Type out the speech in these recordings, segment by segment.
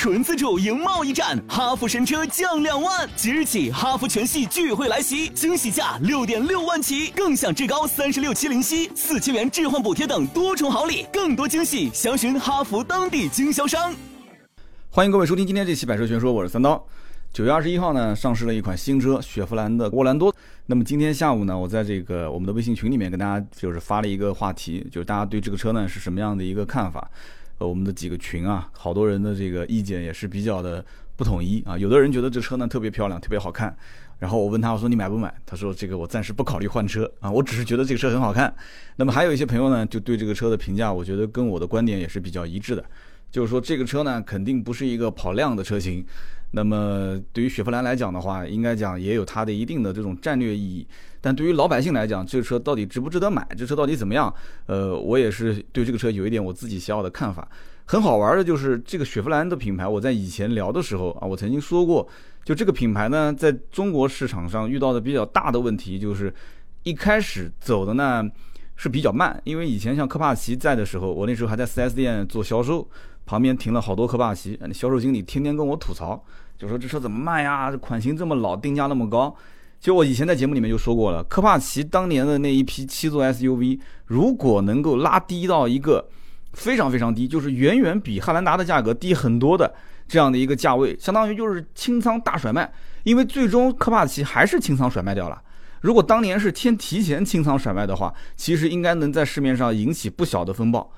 纯自主赢贸易战，哈弗神车降两万，即日起哈弗全系聚会来袭，惊喜价六点六万起，更享至高三十六期零息、四千元置换补贴等多重好礼，更多惊喜详询哈弗当地经销商。欢迎各位收听今天这期《百车全说》，我是三刀。九月二十一号呢，上市了一款新车雪佛兰的沃兰多。那么今天下午呢，我在这个我们的微信群里面跟大家就是发了一个话题，就是大家对这个车呢是什么样的一个看法？呃，我们的几个群啊，好多人的这个意见也是比较的不统一啊。有的人觉得这车呢特别漂亮，特别好看。然后我问他，我说你买不买？他说这个我暂时不考虑换车啊，我只是觉得这个车很好看。那么还有一些朋友呢，就对这个车的评价，我觉得跟我的观点也是比较一致的。就是说，这个车呢，肯定不是一个跑量的车型。那么，对于雪佛兰来讲的话，应该讲也有它的一定的这种战略意义。但对于老百姓来讲，这个车到底值不值得买？这车到底怎么样？呃，我也是对这个车有一点我自己小小的看法。很好玩的就是这个雪佛兰的品牌，我在以前聊的时候啊，我曾经说过，就这个品牌呢，在中国市场上遇到的比较大的问题，就是一开始走的呢是比较慢。因为以前像科帕奇在的时候，我那时候还在 4S 店做销售。旁边停了好多科帕奇，那销售经理天天跟我吐槽，就说这车怎么卖呀？这款型这么老，定价那么高。其实我以前在节目里面就说过了，科帕奇当年的那一批七座 SUV，如果能够拉低到一个非常非常低，就是远远比汉兰达的价格低很多的这样的一个价位，相当于就是清仓大甩卖。因为最终科帕奇还是清仓甩卖掉了。如果当年是先提前清仓甩卖的话，其实应该能在市面上引起不小的风暴，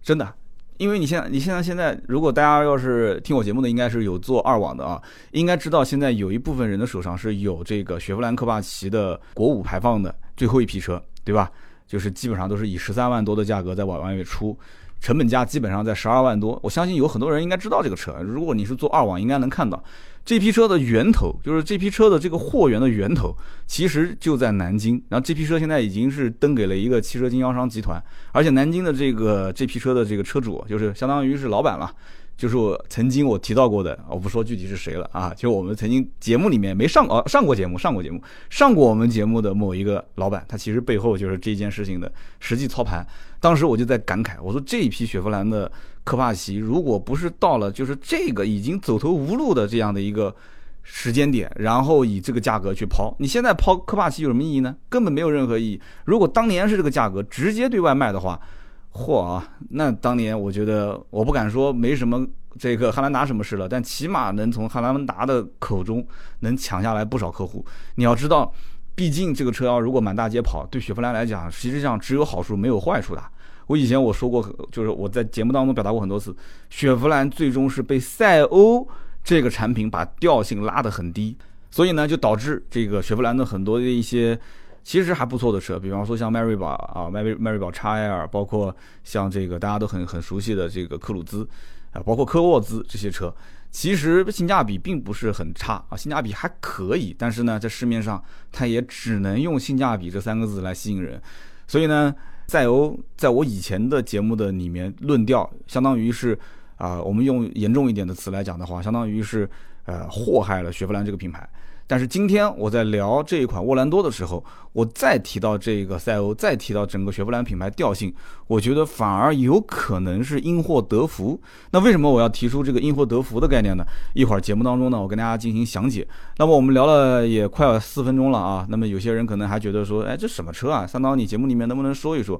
真的。因为你现在，你现在现在，如果大家要是听我节目的，应该是有做二网的啊，应该知道现在有一部分人的手上是有这个雪佛兰科帕奇的国五排放的最后一批车，对吧？就是基本上都是以十三万多的价格在往外面出。成本价基本上在十二万多，我相信有很多人应该知道这个车。如果你是做二网，应该能看到这批车的源头，就是这批车的这个货源的源头，其实就在南京。然后这批车现在已经是登给了一个汽车经销商集团，而且南京的这个这批车的这个车主，就是相当于是老板了。就是我曾经我提到过的，我不说具体是谁了啊，就我们曾经节目里面没上哦上过节目上过节目上过我们节目的某一个老板，他其实背后就是这件事情的实际操盘。当时我就在感慨，我说这一批雪佛兰的科帕奇，如果不是到了就是这个已经走投无路的这样的一个时间点，然后以这个价格去抛，你现在抛科帕奇有什么意义呢？根本没有任何意义。如果当年是这个价格直接对外卖的话。嚯啊！那当年我觉得我不敢说没什么这个汉兰达什么事了，但起码能从汉兰达的口中能抢下来不少客户。你要知道，毕竟这个车要如果满大街跑，对雪佛兰来讲实际上只有好处没有坏处的。我以前我说过，就是我在节目当中表达过很多次，雪佛兰最终是被赛欧这个产品把调性拉得很低，所以呢就导致这个雪佛兰的很多的一些。其实还不错的车，比方说像迈锐宝啊，迈锐迈锐宝 x L，包括像这个大家都很很熟悉的这个科鲁兹，啊，包括科沃兹这些车，其实性价比并不是很差啊，性价比还可以。但是呢，在市面上它也只能用性价比这三个字来吸引人。所以呢，赛欧在我以前的节目的里面论调，相当于是啊，我们用严重一点的词来讲的话，相当于是呃祸害了雪佛兰这个品牌。但是今天我在聊这一款沃兰多的时候，我再提到这个赛欧，再提到整个雪佛兰品牌调性，我觉得反而有可能是因祸得福。那为什么我要提出这个因祸得福的概念呢？一会儿节目当中呢，我跟大家进行详解。那么我们聊了也快四分钟了啊。那么有些人可能还觉得说，哎，这什么车啊？三刀，你节目里面能不能说一说？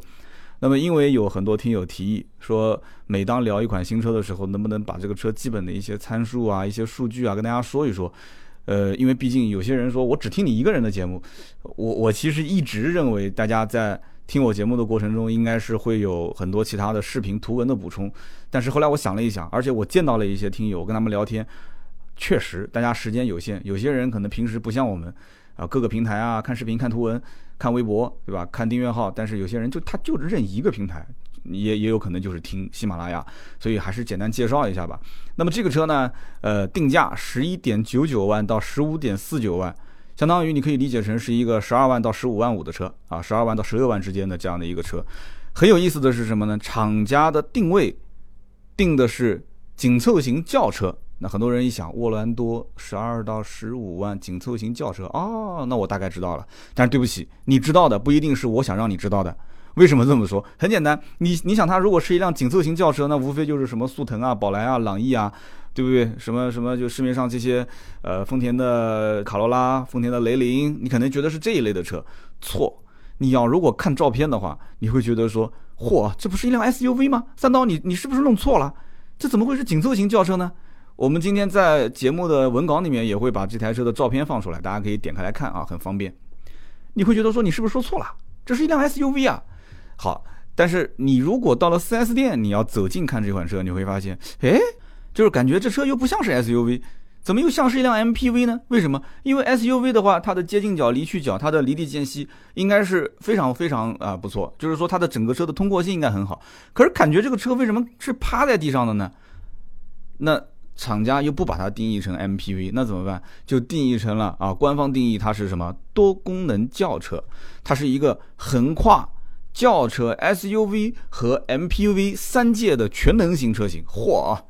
那么因为有很多听友提议说，每当聊一款新车的时候，能不能把这个车基本的一些参数啊、一些数据啊跟大家说一说？呃，因为毕竟有些人说我只听你一个人的节目，我我其实一直认为大家在听我节目的过程中，应该是会有很多其他的视频图文的补充。但是后来我想了一想，而且我见到了一些听友，跟他们聊天，确实大家时间有限，有些人可能平时不像我们啊，各个平台啊看视频、看图文、看微博，对吧？看订阅号，但是有些人就他就认一个平台。也也有可能就是听喜马拉雅，所以还是简单介绍一下吧。那么这个车呢，呃，定价十一点九九万到十五点四九万，相当于你可以理解成是一个十二万到十五万五的车啊，十二万到十六万之间的这样的一个车。很有意思的是什么呢？厂家的定位定的是紧凑型轿车。那很多人一想，沃兰多十二到十五万紧凑型轿车哦，那我大概知道了。但是对不起，你知道的不一定是我想让你知道的。为什么这么说？很简单，你你想它如果是一辆紧凑型轿车，那无非就是什么速腾啊、宝来啊、朗逸啊，对不对？什么什么就市面上这些呃丰田的卡罗拉、丰田的雷凌，你可能觉得是这一类的车，错。你要如果看照片的话，你会觉得说，嚯，这不是一辆 SUV 吗？三刀，你你是不是弄错了？这怎么会是紧凑型轿车呢？我们今天在节目的文稿里面也会把这台车的照片放出来，大家可以点开来看啊，很方便。你会觉得说你是不是说错了？这是一辆 SUV 啊。好，但是你如果到了 4S 店，你要走近看这款车，你会发现，哎，就是感觉这车又不像是 SUV，怎么又像是一辆 MPV 呢？为什么？因为 SUV 的话，它的接近角、离去角、它的离地间隙应该是非常非常啊不错，就是说它的整个车的通过性应该很好。可是感觉这个车为什么是趴在地上的呢？那。厂家又不把它定义成 MPV，那怎么办？就定义成了啊，官方定义它是什么多功能轿车，它是一个横跨轿车、SUV 和 MPV 三界的全能型车型。嚯啊，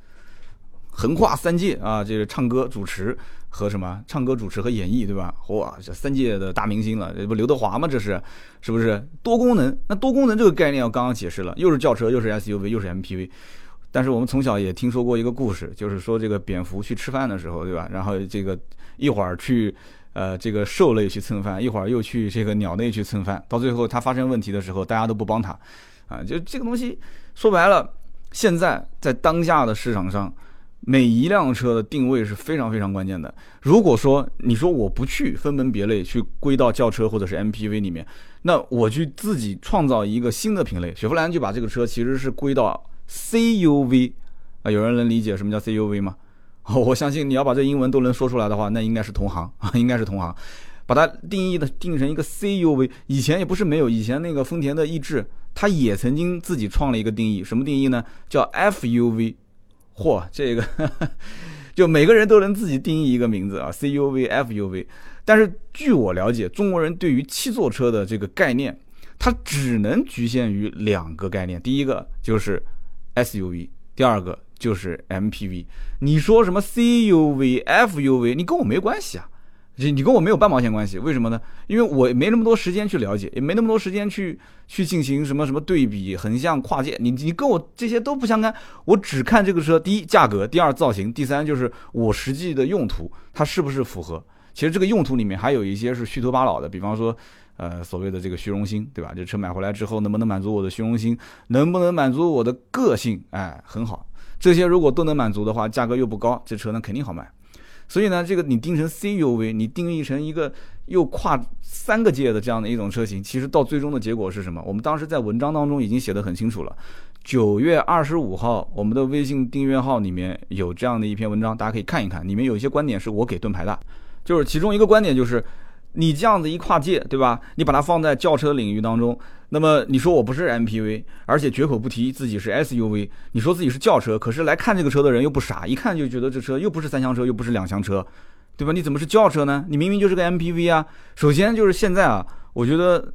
横跨三界啊，这个唱歌、主持和什么？唱歌、主持和演绎，对吧？嚯，这三界的大明星了，这不刘德华吗？这是是不是多功能？那多功能这个概念我刚刚解释了，又是轿车，又是 SUV，又是 MPV。但是我们从小也听说过一个故事，就是说这个蝙蝠去吃饭的时候，对吧？然后这个一会儿去，呃，这个兽类去蹭饭，一会儿又去这个鸟类去蹭饭，到最后它发生问题的时候，大家都不帮它，啊，就这个东西说白了，现在在当下的市场上，每一辆车的定位是非常非常关键的。如果说你说我不去分门别类去归到轿车或者是 MPV 里面，那我去自己创造一个新的品类，雪佛兰就把这个车其实是归到。CUV 啊，有人能理解什么叫 CUV 吗？我相信你要把这英文都能说出来的话，那应该是同行啊，应该是同行。把它定义的定成一个 CUV，以前也不是没有，以前那个丰田的逸致，它也曾经自己创了一个定义，什么定义呢？叫 FUV。嚯，这个 就每个人都能自己定义一个名字啊，CUV、FUV。但是据我了解，中国人对于七座车的这个概念，它只能局限于两个概念，第一个就是。SUV，第二个就是 MPV。你说什么 CUV、FUV，你跟我没关系啊，你你跟我没有半毛钱关系。为什么呢？因为我没那么多时间去了解，也没那么多时间去去进行什么什么对比、横向、跨界。你你跟我这些都不相干。我只看这个车，第一价格，第二造型，第三就是我实际的用途，它是不是符合？其实这个用途里面还有一些是虚头巴脑的，比方说。呃，所谓的这个虚荣心，对吧？这车买回来之后，能不能满足我的虚荣心？能不能满足我的个性？哎，很好。这些如果都能满足的话，价格又不高，这车呢肯定好卖。所以呢，这个你定成 CUV，你定义成一个又跨三个界的这样的一种车型，其实到最终的结果是什么？我们当时在文章当中已经写得很清楚了。九月二十五号，我们的微信订阅号里面有这样的一篇文章，大家可以看一看，里面有一些观点是我给盾牌的，就是其中一个观点就是。你这样子一跨界，对吧？你把它放在轿车领域当中，那么你说我不是 MPV，而且绝口不提自己是 SUV，你说自己是轿车，可是来看这个车的人又不傻，一看就觉得这车又不是三厢车，又不是两厢车，对吧？你怎么是轿车呢？你明明就是个 MPV 啊！首先就是现在啊，我觉得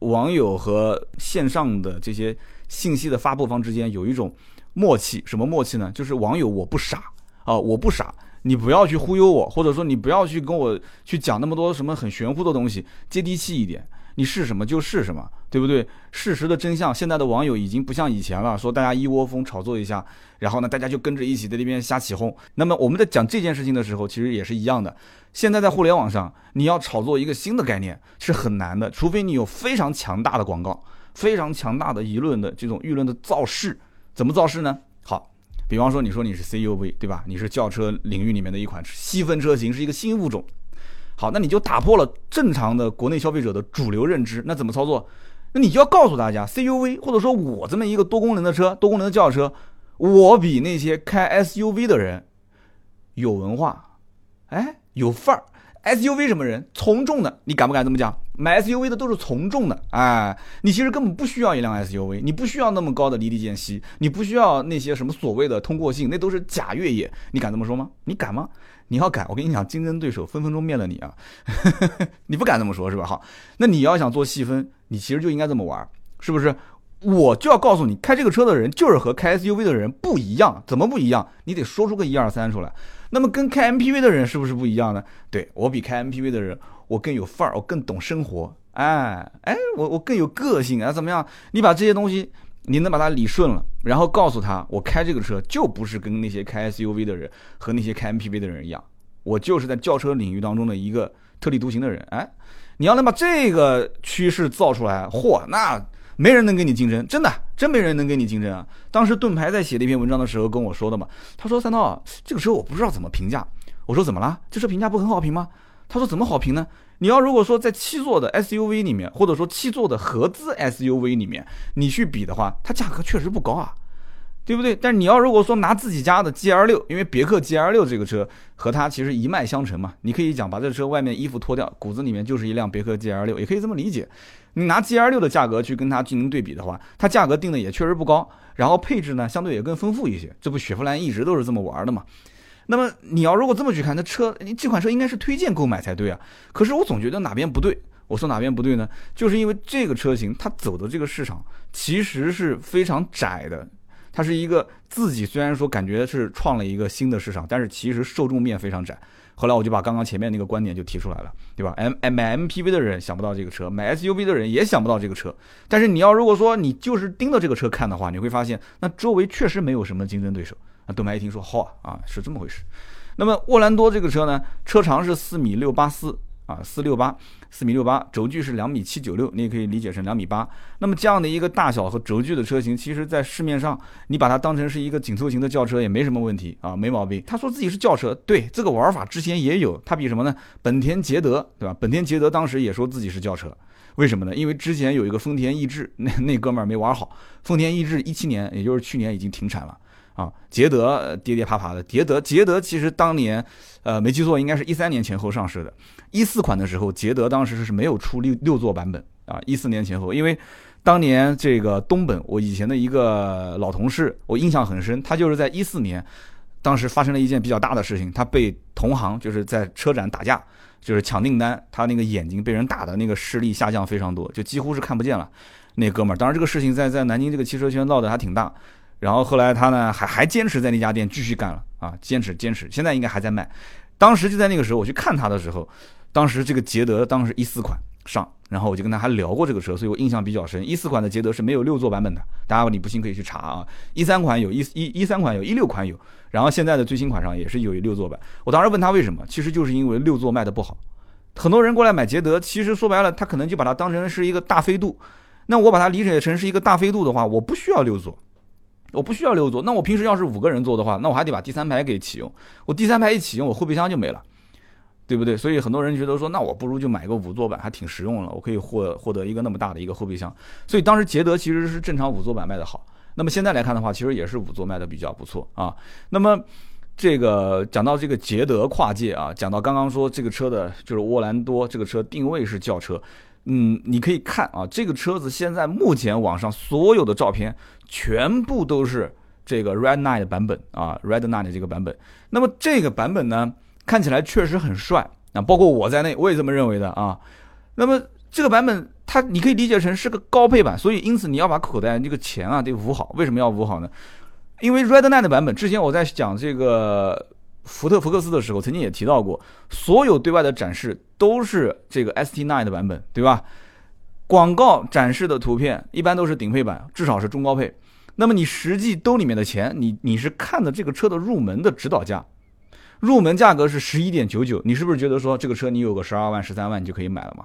网友和线上的这些信息的发布方之间有一种默契，什么默契呢？就是网友我不傻啊，我不傻。你不要去忽悠我，或者说你不要去跟我去讲那么多什么很玄乎的东西，接地气一点。你是什么就是什么，对不对？事实的真相，现在的网友已经不像以前了，说大家一窝蜂炒作一下，然后呢，大家就跟着一起在那边瞎起哄。那么我们在讲这件事情的时候，其实也是一样的。现在在互联网上，你要炒作一个新的概念是很难的，除非你有非常强大的广告，非常强大的舆论的这种舆论的造势。怎么造势呢？好比方说，你说你是 CUV，对吧？你是轿车领域里面的一款细分车型，是一个新物种。好，那你就打破了正常的国内消费者的主流认知。那怎么操作？那你就要告诉大家，CUV 或者说我这么一个多功能的车，多功能的轿车，我比那些开 SUV 的人有文化，哎，有范儿。SUV 什么人？从众的，你敢不敢这么讲？买 SUV 的都是从众的，哎，你其实根本不需要一辆 SUV，你不需要那么高的离地间隙，你不需要那些什么所谓的通过性，那都是假越野。你敢这么说吗？你敢吗？你要敢，我跟你讲，竞争对手分分钟灭了你啊！你不敢这么说，是吧？好，那你要想做细分，你其实就应该这么玩，是不是？我就要告诉你，开这个车的人就是和开 SUV 的人不一样，怎么不一样？你得说出个一二三出来。那么跟开 MPV 的人是不是不一样呢？对我比开 MPV 的人，我更有范儿，我更懂生活，哎哎，我我更有个性啊，怎么样？你把这些东西，你能把它理顺了，然后告诉他，我开这个车就不是跟那些开 SUV 的人和那些开 MPV 的人一样，我就是在轿车领域当中的一个特立独行的人。哎，你要能把这个趋势造出来，嚯，那没人能跟你竞争，真的，真没人能跟你竞争啊！当时盾牌在写那篇文章的时候跟我说的嘛，他说三刀，这个车我不知道怎么评价。我说怎么了？这车评价不很好评吗？他说怎么好评呢？你要如果说在七座的 SUV 里面，或者说七座的合资 SUV 里面，你去比的话，它价格确实不高啊，对不对？但是你要如果说拿自己家的 GL 六，因为别克 GL 六这个车和它其实一脉相承嘛，你可以讲把这车外面衣服脱掉，骨子里面就是一辆别克 GL 六，也可以这么理解。你拿 GL 六的价格去跟它进行对比的话，它价格定的也确实不高，然后配置呢相对也更丰富一些。这不雪佛兰一直都是这么玩的嘛。那么你要如果这么去看，那车你这款车应该是推荐购买才对啊。可是我总觉得哪边不对。我说哪边不对呢？就是因为这个车型它走的这个市场其实是非常窄的，它是一个自己虽然说感觉是创了一个新的市场，但是其实受众面非常窄。后来我就把刚刚前面那个观点就提出来了，对吧？M 买 MPV 的人想不到这个车，买 SUV 的人也想不到这个车。但是你要如果说你就是盯着这个车看的话，你会发现那周围确实没有什么竞争对手。啊盾牌一听说，好啊，是这么回事。那么沃兰多这个车呢，车长是四米六八四啊，四六八，四米六八，轴距是两米七九六，你也可以理解成两米八。那么这样的一个大小和轴距的车型，其实在市面上，你把它当成是一个紧凑型的轿车也没什么问题啊，没毛病。他说自己是轿车，对这个玩法之前也有，他比什么呢？本田捷德，对吧？本田捷德当时也说自己是轿车，为什么呢？因为之前有一个丰田逸致，那那哥们儿没玩好，丰田逸致一七年，也就是去年已经停产了。啊，捷德跌跌爬爬的，捷德捷德其实当年，呃，没记错，应该是一三年前后上市的。一四款的时候，捷德当时是没有出六六座版本啊。一四年前后，因为当年这个东本，我以前的一个老同事，我印象很深，他就是在一四年，当时发生了一件比较大的事情，他被同行就是在车展打架，就是抢订单，他那个眼睛被人打的那个视力下降非常多，就几乎是看不见了。那哥们儿，当然这个事情在在南京这个汽车圈闹得还挺大。然后后来他呢还还坚持在那家店继续干了啊，坚持坚持，现在应该还在卖。当时就在那个时候我去看他的时候，当时这个捷德当时一四款上，然后我就跟他还聊过这个车，所以我印象比较深。一四款的捷德是没有六座版本的，大家你不信可以去查啊。一三款有一一一三款有一六款有，然后现在的最新款上也是有六座版。我当时问他为什么，其实就是因为六座卖的不好，很多人过来买捷德，其实说白了他可能就把它当成是一个大飞度，那我把它理解成是一个大飞度的话，我不需要六座。我不需要六座，那我平时要是五个人坐的话，那我还得把第三排给启用。我第三排一启用，我后备箱就没了，对不对？所以很多人觉得说，那我不如就买个五座版，还挺实用了，我可以获获得一个那么大的一个后备箱。所以当时捷德其实是正常五座版卖的好。那么现在来看的话，其实也是五座卖的比较不错啊。那么这个讲到这个捷德跨界啊，讲到刚刚说这个车的就是沃兰多这个车定位是轿车。嗯，你可以看啊，这个车子现在目前网上所有的照片全部都是这个 Red Night 版本啊，Red Night 这个版本。那么这个版本呢，看起来确实很帅啊，包括我在内，我也这么认为的啊。那么这个版本它你可以理解成是个高配版，所以因此你要把口袋这个钱啊得捂好。为什么要捂好呢？因为 Red Night 版本之前我在讲这个。福特福克斯的时候，曾经也提到过，所有对外的展示都是这个 ST9 的版本，对吧？广告展示的图片一般都是顶配版，至少是中高配。那么你实际兜里面的钱，你你是看的这个车的入门的指导价，入门价格是十一点九九，你是不是觉得说这个车你有个十二万、十三万你就可以买了嘛？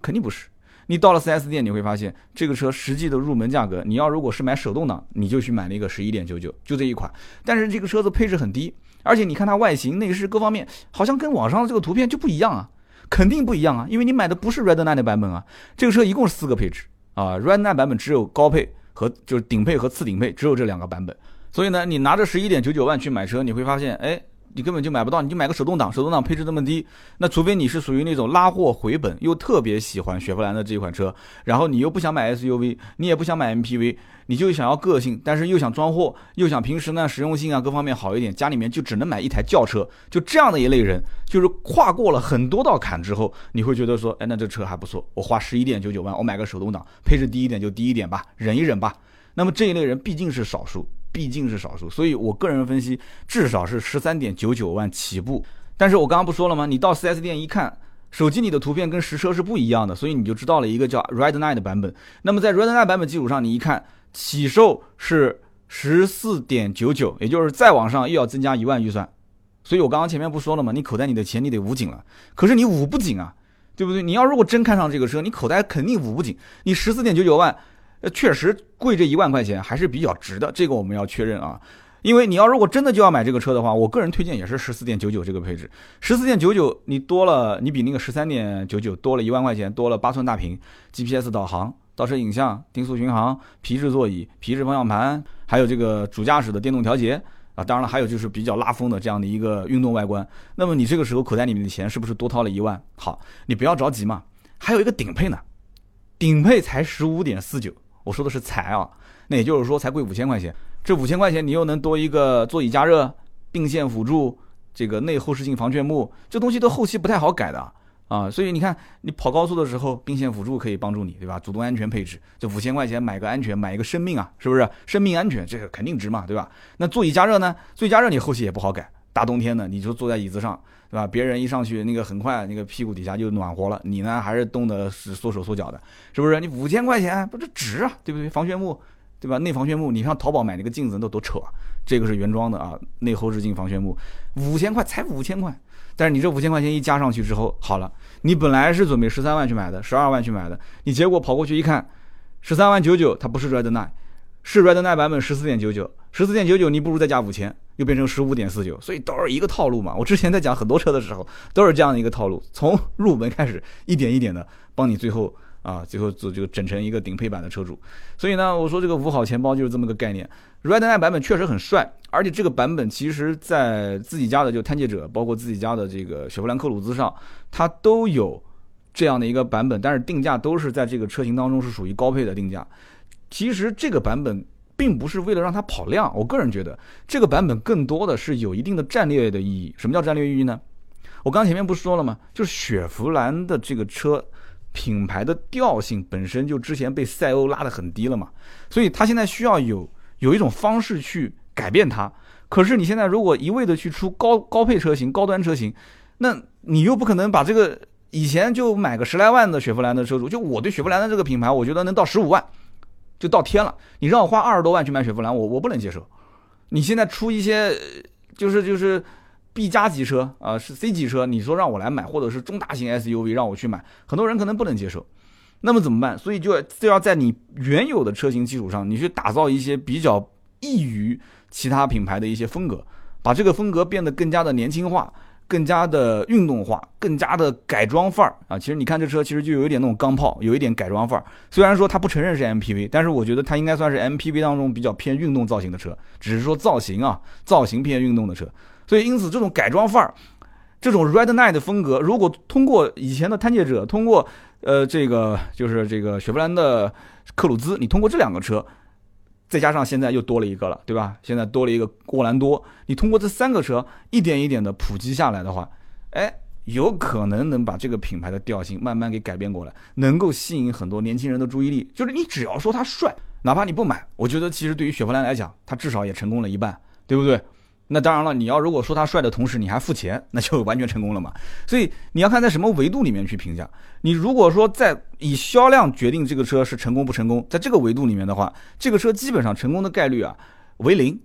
肯定不是。你到了 4S 店，你会发现这个车实际的入门价格，你要如果是买手动挡，你就去买那个十一点九九，就这一款。但是这个车子配置很低。而且你看它外形、内饰各方面，好像跟网上的这个图片就不一样啊，肯定不一样啊，因为你买的不是 Red Nine 的版本啊。这个车一共是四个配置啊，Red Nine 版本只有高配和就是顶配和次顶配，只有这两个版本。所以呢，你拿着十一点九九万去买车，你会发现，哎。你根本就买不到，你就买个手动挡，手动挡配置这么低，那除非你是属于那种拉货回本又特别喜欢雪佛兰的这款车，然后你又不想买 SUV，你也不想买 MPV，你就想要个性，但是又想装货，又想平时呢实用性啊各方面好一点，家里面就只能买一台轿车，就这样的一类人，就是跨过了很多道坎之后，你会觉得说，哎，那这车还不错，我花十一点九九万，我买个手动挡，配置低一点就低一点吧，忍一忍吧。那么这一类人毕竟是少数。毕竟是少数，所以我个人分析，至少是十三点九九万起步。但是我刚刚不说了吗？你到 4S 店一看，手机里的图片跟实车是不一样的，所以你就知道了一个叫 Red Night 的版本。那么在 Red Night 版本基础上，你一看起售是十四点九九，也就是再往上又要增加一万预算。所以我刚刚前面不说了吗？你口袋里的钱你得捂紧了，可是你捂不紧啊，对不对？你要如果真看上这个车，你口袋肯定捂不紧。你十四点九九万，呃，确实贵这一万块钱还是比较值的，这个我们要确认啊。因为你要如果真的就要买这个车的话，我个人推荐也是十四点九九这个配置。十四点九九，你多了，你比那个十三点九九多了一万块钱，多了八寸大屏，GPS 导航、倒车影像、定速巡航、皮质座椅、皮质方向盘，还有这个主驾驶的电动调节啊。当然了，还有就是比较拉风的这样的一个运动外观。那么你这个时候口袋里面的钱是不是多掏了一万？好，你不要着急嘛，还有一个顶配呢，顶配才十五点四九，我说的是才啊，那也就是说才贵五千块钱。这五千块钱，你又能多一个座椅加热、并线辅助、这个内后视镜防眩目，这东西都后期不太好改的啊。所以你看，你跑高速的时候，并线辅助可以帮助你，对吧？主动安全配置，这五千块钱买个安全，买一个生命啊，是不是？生命安全，这个肯定值嘛，对吧？那座椅加热呢？座椅加热你后期也不好改，大冬天的，你就坐在椅子上，对吧？别人一上去，那个很快那个屁股底下就暖和了，你呢还是冻得是缩手缩脚的，是不是？你五千块钱，不是值啊，对不对？防眩目。对吧？内防眩目，你上淘宝买那个镜子都多丑啊！这个是原装的啊，内后视镜防眩目，五千块才五千块，但是你这五千块钱一加上去之后，好了，你本来是准备十三万去买的，十二万去买的，你结果跑过去一看，十三万九九，它不是 Red Nine，是 Red Nine 版本十四点九九，十四点九九，你不如再加五千，又变成十五点四九，所以都是一个套路嘛。我之前在讲很多车的时候，都是这样的一个套路，从入门开始，一点一点的帮你最后。啊，最后就就整成一个顶配版的车主，所以呢，我说这个五好钱包就是这么个概念。Red Nine 版本确实很帅，而且这个版本其实在自己家的就探界者，包括自己家的这个雪佛兰克鲁兹上，它都有这样的一个版本，但是定价都是在这个车型当中是属于高配的定价。其实这个版本并不是为了让它跑量，我个人觉得这个版本更多的是有一定的战略的意义。什么叫战略意义呢？我刚前面不是说了吗？就是雪佛兰的这个车。品牌的调性本身就之前被赛欧拉得很低了嘛，所以它现在需要有有一种方式去改变它。可是你现在如果一味的去出高高配车型、高端车型，那你又不可能把这个以前就买个十来万的雪佛兰的车主，就我对雪佛兰的这个品牌，我觉得能到十五万就到天了。你让我花二十多万去买雪佛兰，我我不能接受。你现在出一些就是就是。B 加级车啊，是 C 级车，你说让我来买，或者是中大型 SUV 让我去买，很多人可能不能接受。那么怎么办？所以就就要在你原有的车型基础上，你去打造一些比较异于其他品牌的一些风格，把这个风格变得更加的年轻化，更加的运动化，更加的改装范儿啊。其实你看这车，其实就有一点那种钢炮，有一点改装范儿。虽然说它不承认是 MPV，但是我觉得它应该算是 MPV 当中比较偏运动造型的车，只是说造型啊，造型偏运动的车。所以，因此这种改装范儿，这种 Red Night 的风格，如果通过以前的探界者，通过呃这个就是这个雪佛兰的克鲁兹，你通过这两个车，再加上现在又多了一个了，对吧？现在多了一个沃兰多，你通过这三个车一点一点的普及下来的话，哎，有可能能把这个品牌的调性慢慢给改变过来，能够吸引很多年轻人的注意力。就是你只要说它帅，哪怕你不买，我觉得其实对于雪佛兰来讲，它至少也成功了一半，对不对？那当然了，你要如果说他帅的同时你还付钱，那就完全成功了嘛。所以你要看在什么维度里面去评价。你如果说在以销量决定这个车是成功不成功，在这个维度里面的话，这个车基本上成功的概率啊为零，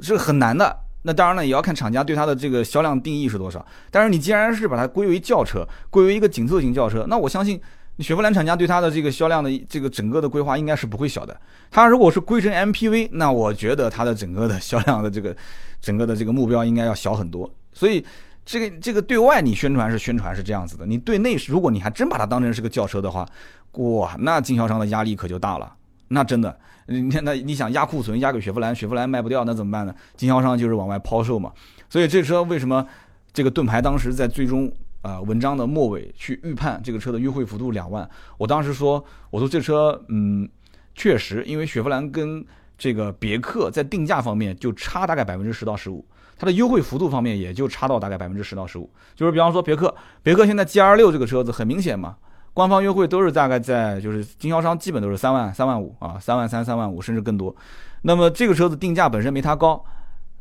是很难的。那当然了，也要看厂家对它的这个销量定义是多少。但是你既然是把它归为轿车，归为一个紧凑型轿车，那我相信。雪佛兰厂家对它的这个销量的这个整个的规划应该是不会小的。它如果是归成 MPV，那我觉得它的整个的销量的这个整个的这个目标应该要小很多。所以这个这个对外你宣传是宣传是这样子的，你对内如果你还真把它当成是个轿车的话，哇，那经销商的压力可就大了。那真的，你看那你想压库存压给雪佛兰，雪佛兰卖不掉，那怎么办呢？经销商就是往外抛售嘛。所以这车为什么这个盾牌当时在最终？啊，文章的末尾去预判这个车的优惠幅度两万。我当时说，我说这车，嗯，确实，因为雪佛兰跟这个别克在定价方面就差大概百分之十到十五，它的优惠幅度方面也就差到大概百分之十到十五。就是比方说别克，别克现在 G R 六这个车子很明显嘛，官方优惠都是大概在就是经销商基本都是三万三万五啊，三万三三万五甚至更多。那么这个车子定价本身没它高。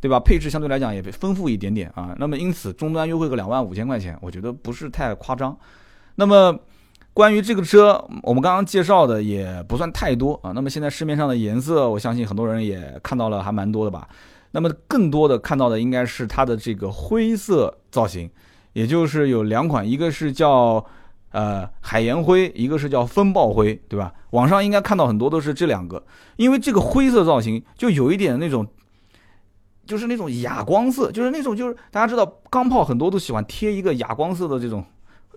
对吧？配置相对来讲也丰富一点点啊。那么因此终端优惠个两万五千块钱，我觉得不是太夸张。那么关于这个车，我们刚刚介绍的也不算太多啊。那么现在市面上的颜色，我相信很多人也看到了，还蛮多的吧。那么更多的看到的应该是它的这个灰色造型，也就是有两款，一个是叫呃海盐灰，一个是叫风暴灰，对吧？网上应该看到很多都是这两个，因为这个灰色造型就有一点那种，就是那种哑光色，就是那种就是大家知道钢炮很多都喜欢贴一个哑光色的这种。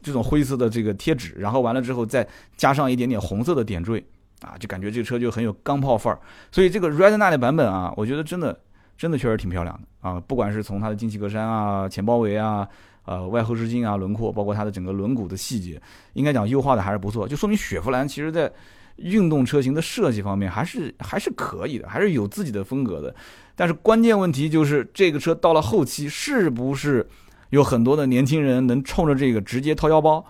这种灰色的这个贴纸，然后完了之后再加上一点点红色的点缀，啊，就感觉这车就很有钢炮范儿。所以这个 Red Night 版本啊，我觉得真的真的确实挺漂亮的啊，不管是从它的进气格栅啊、前包围啊、呃外后视镜啊、轮廓，包括它的整个轮毂的细节，应该讲优化的还是不错，就说明雪佛兰其实在运动车型的设计方面还是还是可以的，还是有自己的风格的。但是关键问题就是这个车到了后期是不是？有很多的年轻人能冲着这个直接掏腰包，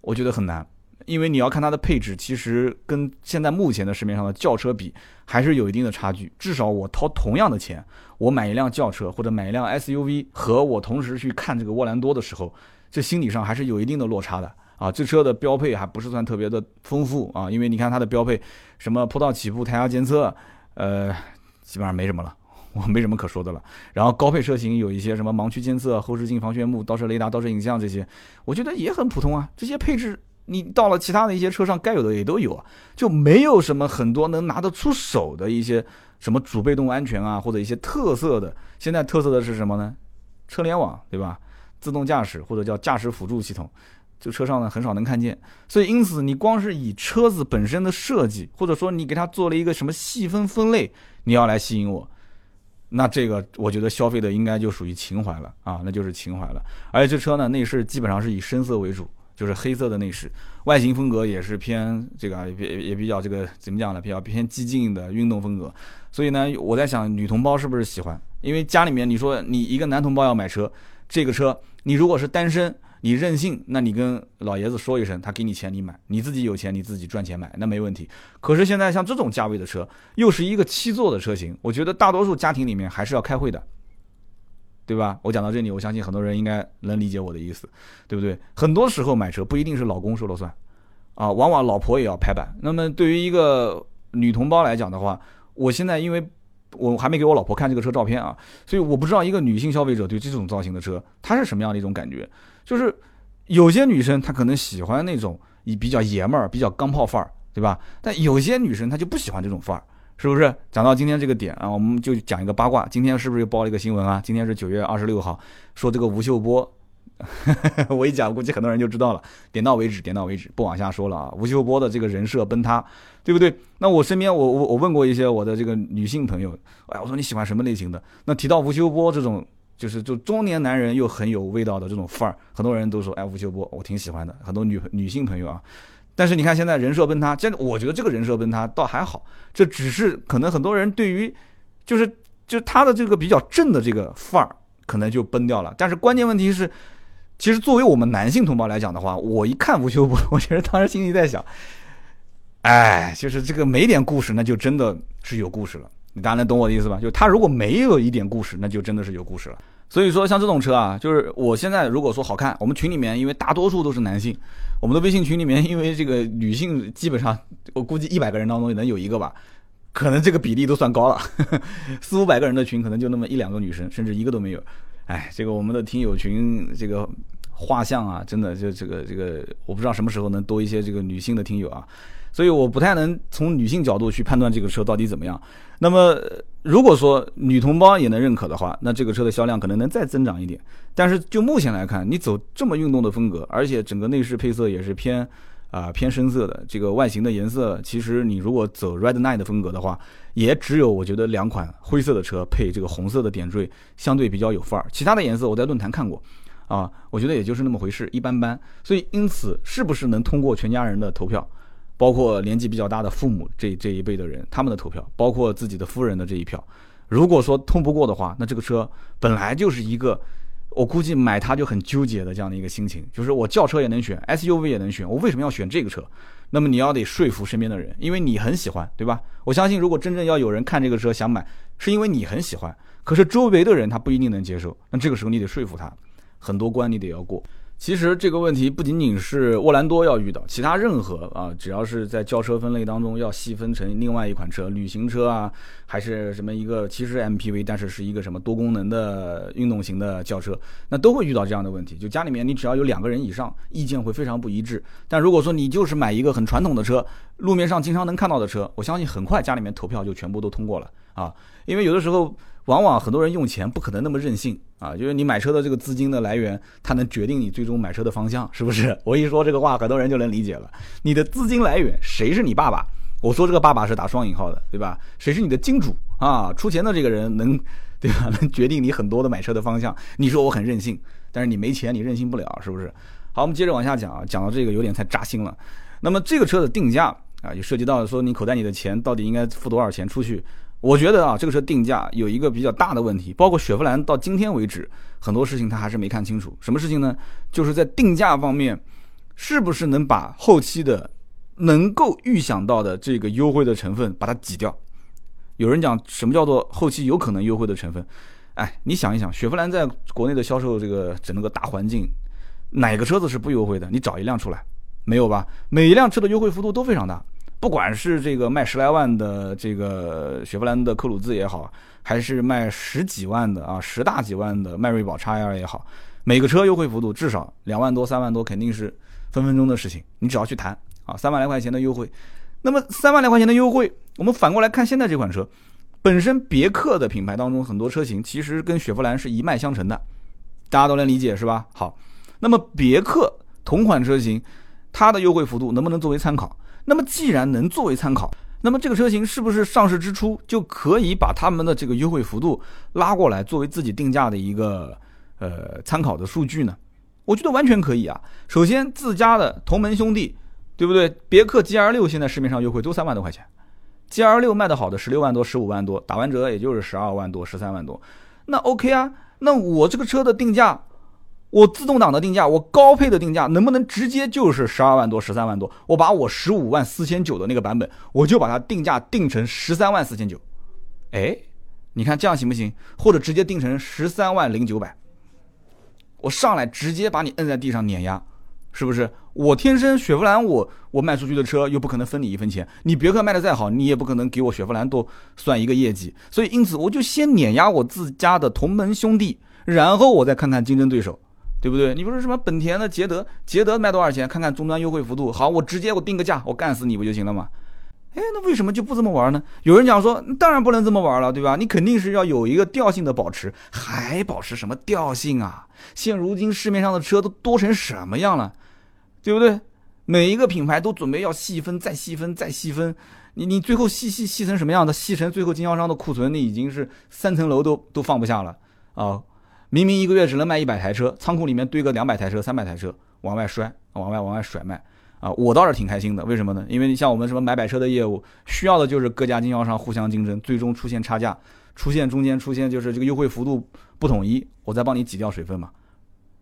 我觉得很难，因为你要看它的配置，其实跟现在目前的市面上的轿车比，还是有一定的差距。至少我掏同样的钱，我买一辆轿车或者买一辆 SUV，和我同时去看这个沃兰多的时候，这心理上还是有一定的落差的啊。这车的标配还不是算特别的丰富啊，因为你看它的标配，什么坡道起步、胎压监测，呃，基本上没什么了。我没什么可说的了。然后高配车型有一些什么盲区监测、后视镜防眩目、倒车雷达、倒车影像这些，我觉得也很普通啊。这些配置你到了其他的一些车上该有的也都有啊，就没有什么很多能拿得出手的一些什么主被动安全啊，或者一些特色的。现在特色的是什么呢？车联网对吧？自动驾驶或者叫驾驶辅助系统，这车上呢很少能看见。所以因此你光是以车子本身的设计，或者说你给它做了一个什么细分分类，你要来吸引我。那这个我觉得消费的应该就属于情怀了啊，那就是情怀了。而且这车呢，内饰基本上是以深色为主，就是黑色的内饰，外形风格也是偏这个也也比较这个怎么讲呢？比较偏激进的运动风格。所以呢，我在想女同胞是不是喜欢？因为家里面你说你一个男同胞要买车，这个车你如果是单身。你任性，那你跟老爷子说一声，他给你钱，你买，你自己有钱，你自己赚钱买，那没问题。可是现在像这种价位的车，又是一个七座的车型，我觉得大多数家庭里面还是要开会的，对吧？我讲到这里，我相信很多人应该能理解我的意思，对不对？很多时候买车不一定是老公说了算，啊，往往老婆也要拍板。那么对于一个女同胞来讲的话，我现在因为我还没给我老婆看这个车照片啊，所以我不知道一个女性消费者对这种造型的车，她是什么样的一种感觉。就是有些女生她可能喜欢那种以比较爷们儿、比较钢炮范儿，对吧？但有些女生她就不喜欢这种范儿，是不是？讲到今天这个点啊，我们就讲一个八卦。今天是不是又报了一个新闻啊？今天是九月二十六号，说这个吴秀波，我一讲估计很多人就知道了。点到为止，点到为止，不往下说了啊。吴秀波的这个人设崩塌，对不对？那我身边我我我问过一些我的这个女性朋友，哎，我说你喜欢什么类型的？那提到吴秀波这种。就是就中年男人又很有味道的这种范儿，很多人都说哎吴秀波我挺喜欢的，很多女女性朋友啊。但是你看现在人设崩塌，现在我觉得这个人设崩塌倒还好，这只是可能很多人对于就是就他的这个比较正的这个范儿可能就崩掉了。但是关键问题是，其实作为我们男性同胞来讲的话，我一看吴秀波，我觉得当时心里在想，哎，就是这个没点故事，那就真的是有故事了。你大家能懂我的意思吧？就他如果没有一点故事，那就真的是有故事了。所以说，像这种车啊，就是我现在如果说好看，我们群里面因为大多数都是男性，我们的微信群里面因为这个女性基本上，我估计一百个人当中能有一个吧，可能这个比例都算高了。四五百个人的群，可能就那么一两个女生，甚至一个都没有。哎，这个我们的听友群这个画像啊，真的就这个这个，我不知道什么时候能多一些这个女性的听友啊。所以我不太能从女性角度去判断这个车到底怎么样。那么如果说女同胞也能认可的话，那这个车的销量可能能再增长一点。但是就目前来看，你走这么运动的风格，而且整个内饰配色也是偏啊偏深色的，这个外形的颜色，其实你如果走 Red Night 的风格的话，也只有我觉得两款灰色的车配这个红色的点缀，相对比较有范儿。其他的颜色我在论坛看过，啊，我觉得也就是那么回事，一般般。所以因此，是不是能通过全家人的投票？包括年纪比较大的父母这这一辈的人，他们的投票，包括自己的夫人的这一票，如果说通不过的话，那这个车本来就是一个，我估计买它就很纠结的这样的一个心情，就是我轿车也能选，SUV 也能选，我为什么要选这个车？那么你要得说服身边的人，因为你很喜欢，对吧？我相信如果真正要有人看这个车想买，是因为你很喜欢，可是周围的人他不一定能接受，那这个时候你得说服他，很多关你得要过。其实这个问题不仅仅是沃兰多要遇到，其他任何啊，只要是在轿车分类当中要细分成另外一款车，旅行车啊，还是什么一个其实 MPV，但是是一个什么多功能的运动型的轿车，那都会遇到这样的问题。就家里面你只要有两个人以上，意见会非常不一致。但如果说你就是买一个很传统的车，路面上经常能看到的车，我相信很快家里面投票就全部都通过了啊，因为有的时候。往往很多人用钱不可能那么任性啊，就是你买车的这个资金的来源，它能决定你最终买车的方向，是不是？我一说这个话，很多人就能理解了。你的资金来源，谁是你爸爸？我说这个爸爸是打双引号的，对吧？谁是你的金主啊？出钱的这个人能，对吧？能决定你很多的买车的方向。你说我很任性，但是你没钱，你任性不了，是不是？好，我们接着往下讲啊，讲到这个有点太扎心了。那么这个车的定价啊，就涉及到说你口袋里的钱到底应该付多少钱出去。我觉得啊，这个车定价有一个比较大的问题，包括雪佛兰到今天为止，很多事情他还是没看清楚。什么事情呢？就是在定价方面，是不是能把后期的能够预想到的这个优惠的成分把它挤掉？有人讲什么叫做后期有可能优惠的成分？哎，你想一想，雪佛兰在国内的销售这个整个大环境，哪个车子是不优惠的？你找一辆出来，没有吧？每一辆车的优惠幅度都非常大。不管是这个卖十来万的这个雪佛兰的科鲁兹也好，还是卖十几万的啊十大几万的迈锐宝 XL 也好，每个车优惠幅度至少两万多三万多，肯定是分分钟的事情。你只要去谈啊，三万来块钱的优惠，那么三万来块钱的优惠，我们反过来看现在这款车，本身别克的品牌当中很多车型其实跟雪佛兰是一脉相承的，大家都能理解是吧？好，那么别克同款车型，它的优惠幅度能不能作为参考？那么既然能作为参考，那么这个车型是不是上市之初就可以把他们的这个优惠幅度拉过来作为自己定价的一个呃参考的数据呢？我觉得完全可以啊。首先，自家的同门兄弟，对不对？别克 GL 六现在市面上优惠都三万多块钱，GL 六卖的好的十六万多、十五万多，打完折也就是十二万多、十三万多，那 OK 啊。那我这个车的定价。我自动挡的定价，我高配的定价能不能直接就是十二万多、十三万多？我把我十五万四千九的那个版本，我就把它定价定成十三万四千九。哎，你看这样行不行？或者直接定成十三万零九百？我上来直接把你摁在地上碾压，是不是？我天生雪佛兰，我我卖出去的车又不可能分你一分钱。你别克卖的再好，你也不可能给我雪佛兰多算一个业绩。所以因此，我就先碾压我自家的同门兄弟，然后我再看看竞争对手。对不对？你不是什么本田的捷德，捷德卖多少钱？看看终端优惠幅度。好，我直接我定个价，我干死你不就行了吗？哎，那为什么就不这么玩呢？有人讲说，当然不能这么玩了，对吧？你肯定是要有一个调性的保持，还保持什么调性啊？现如今市面上的车都多成什么样了，对不对？每一个品牌都准备要细分，再细分，再细分。你你最后细细细成什么样的？细成最后经销商的库存，那已经是三层楼都都放不下了啊！明明一个月只能卖一百台车，仓库里面堆个两百台车、三百台车，往外摔，往外往外甩卖，啊，我倒是挺开心的。为什么呢？因为你像我们什么买百车的业务，需要的就是各家经销商互相竞争，最终出现差价，出现中间出现就是这个优惠幅度不统一，我再帮你挤掉水分嘛，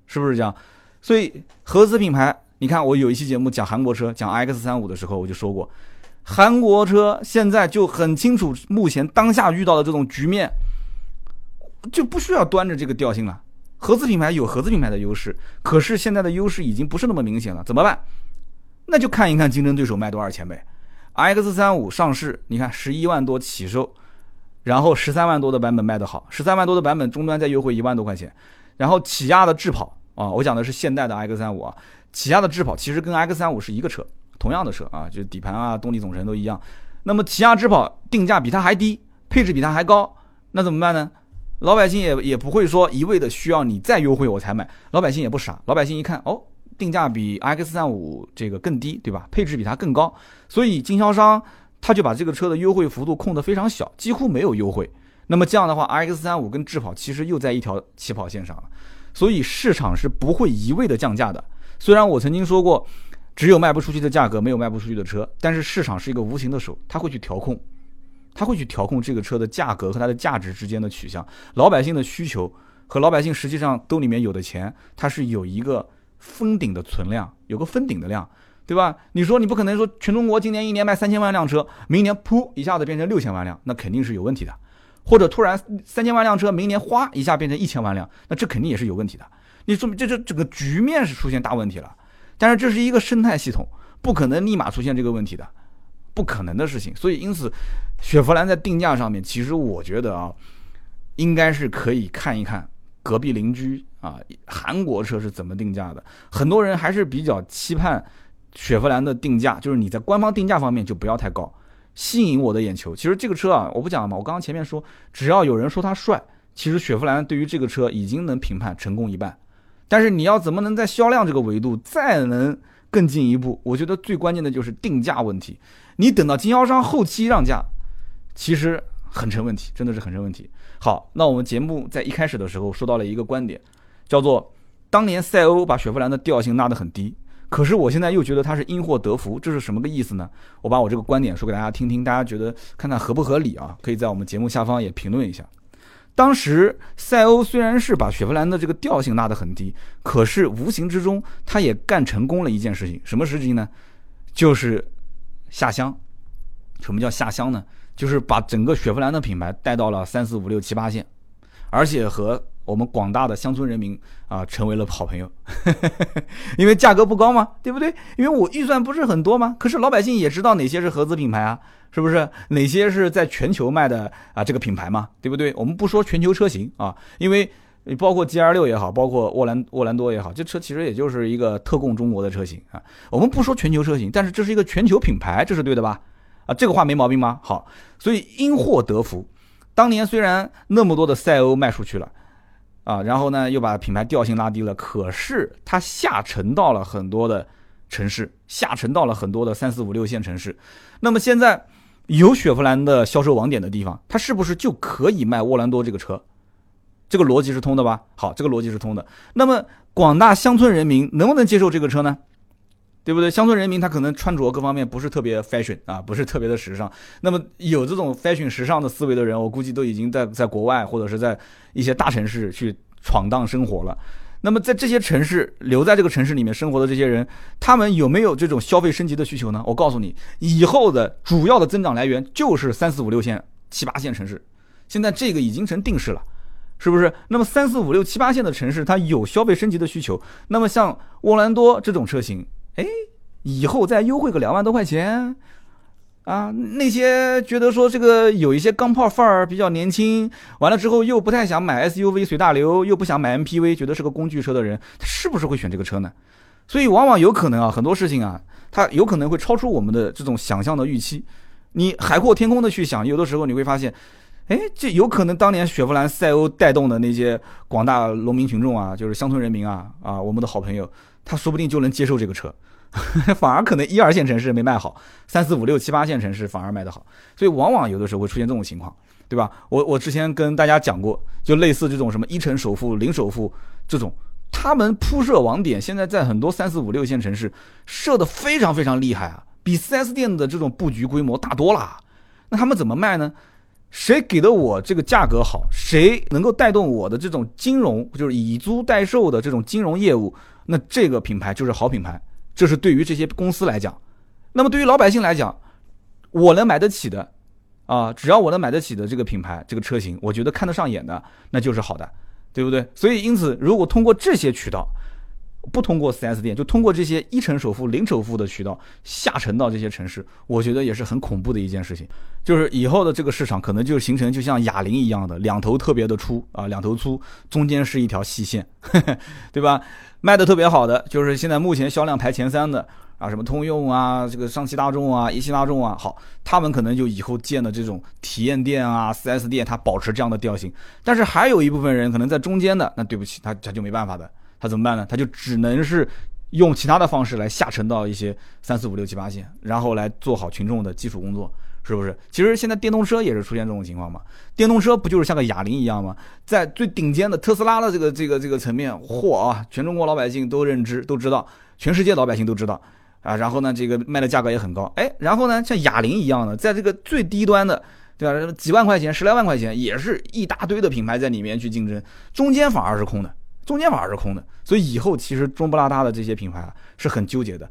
是不是这样？所以合资品牌，你看我有一期节目讲韩国车，讲 X 三五的时候，我就说过，韩国车现在就很清楚目前当下遇到的这种局面。就不需要端着这个调性了。合资品牌有合资品牌的优势，可是现在的优势已经不是那么明显了，怎么办？那就看一看竞争对手卖多少钱呗。X 三五上市，你看十一万多起售，然后十三万多的版本卖得好，十三万多的版本终端再优惠一万多块钱。然后起亚的智跑啊，我讲的是现代的 X 三五啊，起亚的智跑其实跟 X 三五是一个车，同样的车啊，就是底盘啊、动力总成都一样。那么起亚智跑定价比它还低，配置比它还高，那怎么办呢？老百姓也也不会说一味的需要你再优惠我才买，老百姓也不傻，老百姓一看哦，定价比 X 三五这个更低，对吧？配置比它更高，所以经销商他就把这个车的优惠幅度控得非常小，几乎没有优惠。那么这样的话，X 三五跟智跑其实又在一条起跑线上了，所以市场是不会一味的降价的。虽然我曾经说过，只有卖不出去的价格，没有卖不出去的车，但是市场是一个无形的手，它会去调控。他会去调控这个车的价格和它的价值之间的取向，老百姓的需求和老百姓实际上兜里面有的钱，它是有一个封顶的存量，有个封顶的量，对吧？你说你不可能说全中国今年一年卖三千万辆车，明年噗一下子变成六千万辆，那肯定是有问题的；或者突然三千万辆车，明年哗一下变成一千万辆，那这肯定也是有问题的。你说明这这整个局面是出现大问题了。但是这是一个生态系统，不可能立马出现这个问题的，不可能的事情。所以因此，雪佛兰在定价上面，其实我觉得啊，应该是可以看一看隔壁邻居啊韩国车是怎么定价的。很多人还是比较期盼雪佛兰的定价，就是你在官方定价方面就不要太高。吸引我的眼球。其实这个车啊，我不讲了嘛。我刚刚前面说，只要有人说它帅，其实雪佛兰对于这个车已经能评判成功一半。但是你要怎么能在销量这个维度再能更进一步？我觉得最关键的就是定价问题。你等到经销商后期让价，其实很成问题，真的是很成问题。好，那我们节目在一开始的时候说到了一个观点，叫做当年赛欧把雪佛兰的调性拉得很低。可是我现在又觉得它是因祸得福，这是什么个意思呢？我把我这个观点说给大家听听，大家觉得看看合不合理啊？可以在我们节目下方也评论一下。当时赛欧虽然是把雪佛兰的这个调性拉得很低，可是无形之中他也干成功了一件事情，什么事情呢？就是下乡。什么叫下乡呢？就是把整个雪佛兰的品牌带到了三四五六七八线，而且和。我们广大的乡村人民啊，成为了好朋友，因为价格不高嘛，对不对？因为我预算不是很多嘛，可是老百姓也知道哪些是合资品牌啊，是不是？哪些是在全球卖的啊？这个品牌嘛，对不对？我们不说全球车型啊，因为你包括 G R 六也好，包括沃兰沃兰多也好，这车其实也就是一个特供中国的车型啊。我们不说全球车型，但是这是一个全球品牌，这是对的吧？啊，这个话没毛病吗？好，所以因祸得福，当年虽然那么多的赛欧卖出去了。啊，然后呢，又把品牌调性拉低了，可是它下沉到了很多的城市，下沉到了很多的三四五六线城市。那么现在有雪佛兰的销售网点的地方，它是不是就可以卖沃兰多这个车？这个逻辑是通的吧？好，这个逻辑是通的。那么广大乡村人民能不能接受这个车呢？对不对？乡村人民他可能穿着各方面不是特别 fashion 啊，不是特别的时尚。那么有这种 fashion 时尚的思维的人，我估计都已经在在国外或者是在一些大城市去闯荡生活了。那么在这些城市留在这个城市里面生活的这些人，他们有没有这种消费升级的需求呢？我告诉你，以后的主要的增长来源就是三四五六线、七八线城市。现在这个已经成定势了，是不是？那么三四五六七八线的城市，它有消费升级的需求。那么像沃兰多这种车型。哎，以后再优惠个两万多块钱，啊，那些觉得说这个有一些钢炮范儿比较年轻，完了之后又不太想买 SUV 随大流，又不想买 MPV，觉得是个工具车的人，他是不是会选这个车呢？所以往往有可能啊，很多事情啊，它有可能会超出我们的这种想象的预期。你海阔天空的去想，有的时候你会发现，哎，这有可能当年雪佛兰赛欧带动的那些广大农民群众啊，就是乡村人民啊，啊，我们的好朋友。他说不定就能接受这个车，反而可能一二线城市没卖好，三四五六七八线城市反而卖得好，所以往往有的时候会出现这种情况，对吧？我我之前跟大家讲过，就类似这种什么一成首付、零首付这种，他们铺设网点，现在在很多三四五六线城市设的非常非常厉害啊，比 4S 店的这种布局规模大多了。那他们怎么卖呢？谁给的我这个价格好，谁能够带动我的这种金融，就是以租代售的这种金融业务。那这个品牌就是好品牌，这是对于这些公司来讲。那么对于老百姓来讲，我能买得起的，啊，只要我能买得起的这个品牌、这个车型，我觉得看得上眼的，那就是好的，对不对？所以因此，如果通过这些渠道，不通过 4S 店，就通过这些一成首付、零首付的渠道下沉到这些城市，我觉得也是很恐怖的一件事情。就是以后的这个市场可能就形成就像哑铃一样的，两头特别的粗啊，两头粗，中间是一条细线，对吧？卖的特别好的就是现在目前销量排前三的啊，什么通用啊，这个上汽大众啊，一汽大众啊，好，他们可能就以后建的这种体验店啊、4S 店，它保持这样的调性。但是还有一部分人可能在中间的，那对不起，他他就没办法的。他怎么办呢？他就只能是用其他的方式来下沉到一些三四五六七八线，然后来做好群众的基础工作，是不是？其实现在电动车也是出现这种情况嘛？电动车不就是像个哑铃一样吗？在最顶尖的特斯拉的这个这个这个层面，嚯啊！全中国老百姓都认知都知道，全世界老百姓都知道啊。然后呢，这个卖的价格也很高，哎，然后呢，像哑铃一样的，在这个最低端的，对吧？几万块钱、十来万块钱，也是一大堆的品牌在里面去竞争，中间反而是空的。中间反而是空的，所以以后其实中不拉大的这些品牌啊是很纠结的。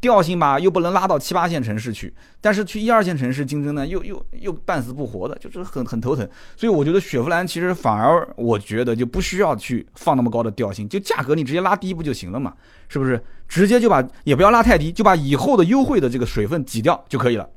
调性吧又不能拉到七八线城市去，但是去一二线城市竞争呢，又又又半死不活的，就是很很头疼。所以我觉得雪佛兰其实反而我觉得就不需要去放那么高的调性，就价格你直接拉低不就行了嘛？是不是？直接就把也不要拉太低，就把以后的优惠的这个水分挤掉就可以了，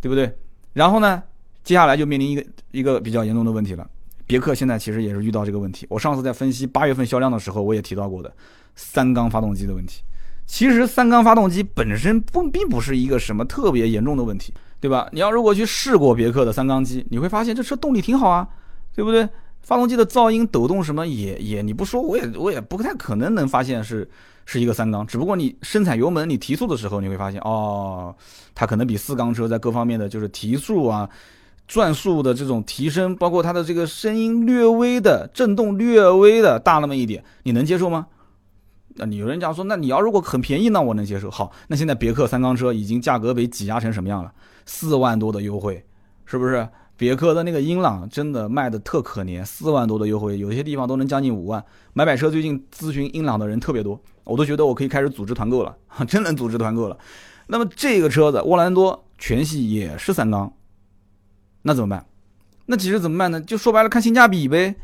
对不对？然后呢，接下来就面临一个一个比较严重的问题了。别克现在其实也是遇到这个问题。我上次在分析八月份销量的时候，我也提到过的三缸发动机的问题。其实三缸发动机本身不并不是一个什么特别严重的问题，对吧？你要如果去试过别克的三缸机，你会发现这车动力挺好啊，对不对？发动机的噪音、抖动什么也也你不说，我也我也不太可能能发现是是一个三缸。只不过你深踩油门、你提速的时候，你会发现哦，它可能比四缸车在各方面的就是提速啊、转速的这种提升，包括它的这个声音略微的震动略微的大那么一点，你能接受吗？那你有人讲说，那你要如果很便宜，那我能接受。好，那现在别克三缸车已经价格被挤压成什么样了？四万多的优惠，是不是？别克的那个英朗真的卖的特可怜，四万多的优惠，有些地方都能将近五万。买买车最近咨询英朗的人特别多，我都觉得我可以开始组织团购了，真能组织团购了。那么这个车子沃兰多全系也是三缸，那怎么办？那其实怎么办呢？就说白了看性价比呗。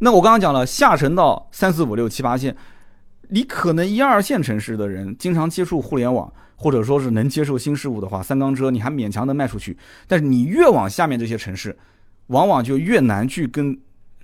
那我刚刚讲了，下沉到三四五六七八线。你可能一二线城市的人经常接触互联网，或者说是能接受新事物的话，三缸车你还勉强能卖出去。但是你越往下面这些城市，往往就越难去跟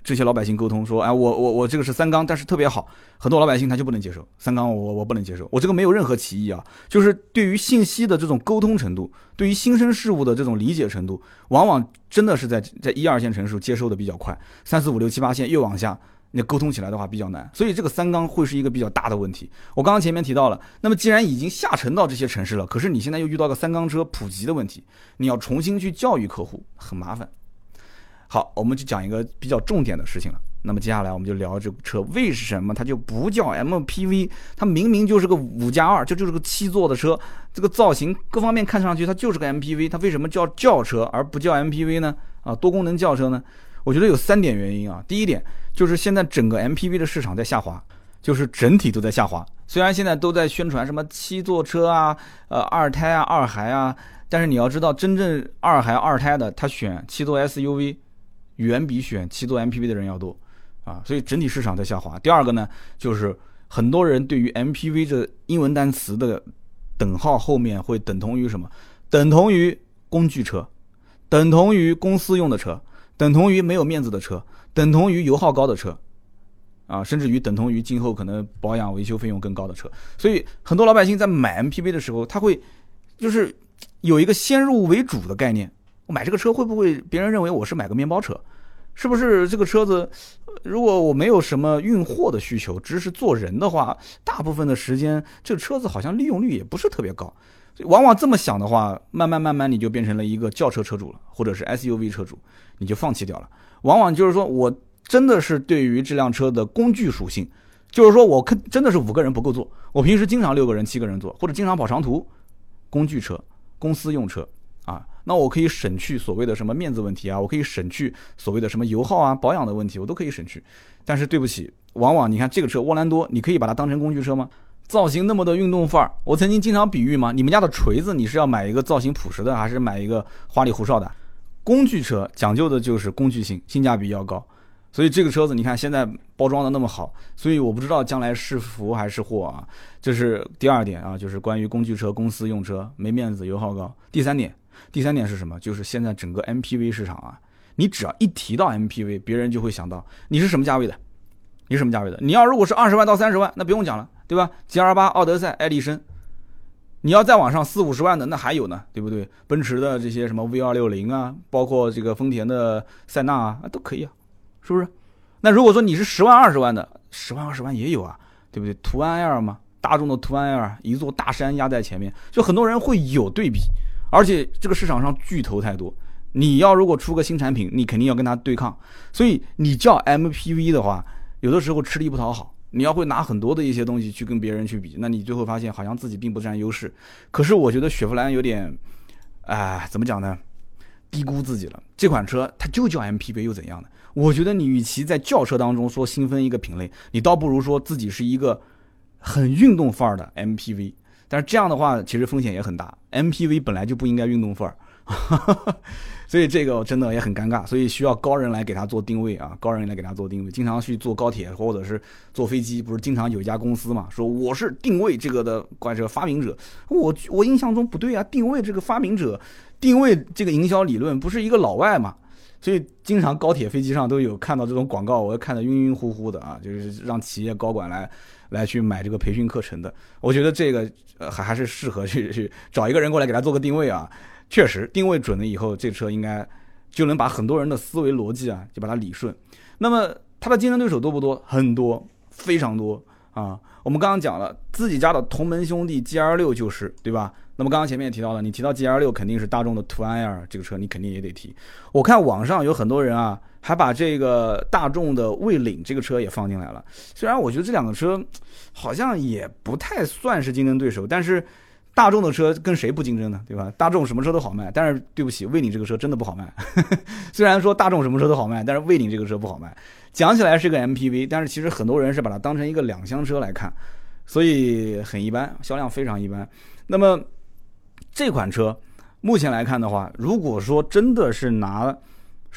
这些老百姓沟通，说，哎，我我我这个是三缸，但是特别好，很多老百姓他就不能接受三缸，我我不能接受，我这个没有任何歧义啊，就是对于信息的这种沟通程度，对于新生事物的这种理解程度，往往真的是在在一二线城市接收的比较快，三四五六七八线越往下。你沟通起来的话比较难，所以这个三缸会是一个比较大的问题。我刚刚前面提到了，那么既然已经下沉到这些城市了，可是你现在又遇到个三缸车普及的问题，你要重新去教育客户，很麻烦。好，我们就讲一个比较重点的事情了。那么接下来我们就聊这个车为什么它就不叫 MPV？它明明就是个五加二，这就是个七座的车，这个造型各方面看上去它就是个 MPV，它为什么叫轿车而不叫 MPV 呢？啊，多功能轿车呢？我觉得有三点原因啊。第一点。就是现在整个 MPV 的市场在下滑，就是整体都在下滑。虽然现在都在宣传什么七座车啊，呃二胎啊二孩啊，但是你要知道，真正二孩二胎的，他选七座 SUV，远比选七座 MPV 的人要多啊。所以整体市场在下滑。第二个呢，就是很多人对于 MPV 这英文单词的等号后面会等同于什么？等同于工具车，等同于公司用的车，等同于没有面子的车。等同于油耗高的车，啊，甚至于等同于今后可能保养维修费用更高的车，所以很多老百姓在买 MPV 的时候，他会就是有一个先入为主的概念，我买这个车会不会别人认为我是买个面包车？是不是这个车子如果我没有什么运货的需求，只是做人的话，大部分的时间这个车子好像利用率也不是特别高，往往这么想的话，慢慢慢慢你就变成了一个轿车车主了，或者是 SUV 车主，你就放弃掉了。往往就是说，我真的是对于这辆车的工具属性，就是说我可真的是五个人不够坐，我平时经常六个人、七个人坐，或者经常跑长途，工具车、公司用车，那我可以省去所谓的什么面子问题啊，我可以省去所谓的什么油耗啊、保养的问题，我都可以省去。但是对不起，往往你看这个车沃兰多，你可以把它当成工具车吗？造型那么的运动范儿，我曾经经常比喻嘛，你们家的锤子你是要买一个造型朴实的，还是买一个花里胡哨的？工具车讲究的就是工具性，性价比要高，所以这个车子你看现在包装的那么好，所以我不知道将来是福还是祸啊。这是第二点啊，就是关于工具车、公司用车没面子、油耗高。第三点，第三点是什么？就是现在整个 MPV 市场啊，你只要一提到 MPV，别人就会想到你是什么价位的，你什么价位的？你要如果是二十万到三十万，那不用讲了，对吧？G R 八、奥德赛、爱丽绅。你要再往上四五十万的那还有呢，对不对？奔驰的这些什么 V 二六零啊，包括这个丰田的塞纳啊，都可以啊，是不是？那如果说你是十万二十万的，十万二十万也有啊，对不对？途安 L 嘛，大众的途安 L，一座大山压在前面，就很多人会有对比，而且这个市场上巨头太多，你要如果出个新产品，你肯定要跟它对抗，所以你叫 MPV 的话，有的时候吃力不讨好。你要会拿很多的一些东西去跟别人去比，那你最后发现好像自己并不占优势。可是我觉得雪佛兰有点，哎，怎么讲呢？低估自己了。这款车它就叫 MPV 又怎样呢？我觉得你与其在轿车当中说新分一个品类，你倒不如说自己是一个很运动范儿的 MPV。但是这样的话，其实风险也很大。MPV 本来就不应该运动范儿，所以这个真的也很尴尬。所以需要高人来给他做定位啊，高人来给他做定位。经常去坐高铁或者是坐飞机，不是经常有一家公司嘛，说我是定位这个的关这个发明者。我我印象中不对啊，定位这个发明者，定位这个营销理论不是一个老外嘛？所以经常高铁飞机上都有看到这种广告，我看得晕晕乎乎的啊，就是让企业高管来。来去买这个培训课程的，我觉得这个呃还还是适合去去找一个人过来给他做个定位啊。确实定位准了以后，这车应该就能把很多人的思维逻辑啊就把它理顺。那么它的竞争对手多不多？很多，非常多啊。我们刚刚讲了自己家的同门兄弟 G R 六就是，对吧？那么刚刚前面也提到了，你提到 G R 六肯定是大众的途安呀，这个车你肯定也得提。我看网上有很多人啊。还把这个大众的蔚领这个车也放进来了，虽然我觉得这两个车好像也不太算是竞争对手，但是大众的车跟谁不竞争呢？对吧？大众什么车都好卖，但是对不起，蔚领这个车真的不好卖。虽然说大众什么车都好卖，但是蔚领这个车不好卖。讲起来是个 MPV，但是其实很多人是把它当成一个两厢车来看，所以很一般，销量非常一般。那么这款车目前来看的话，如果说真的是拿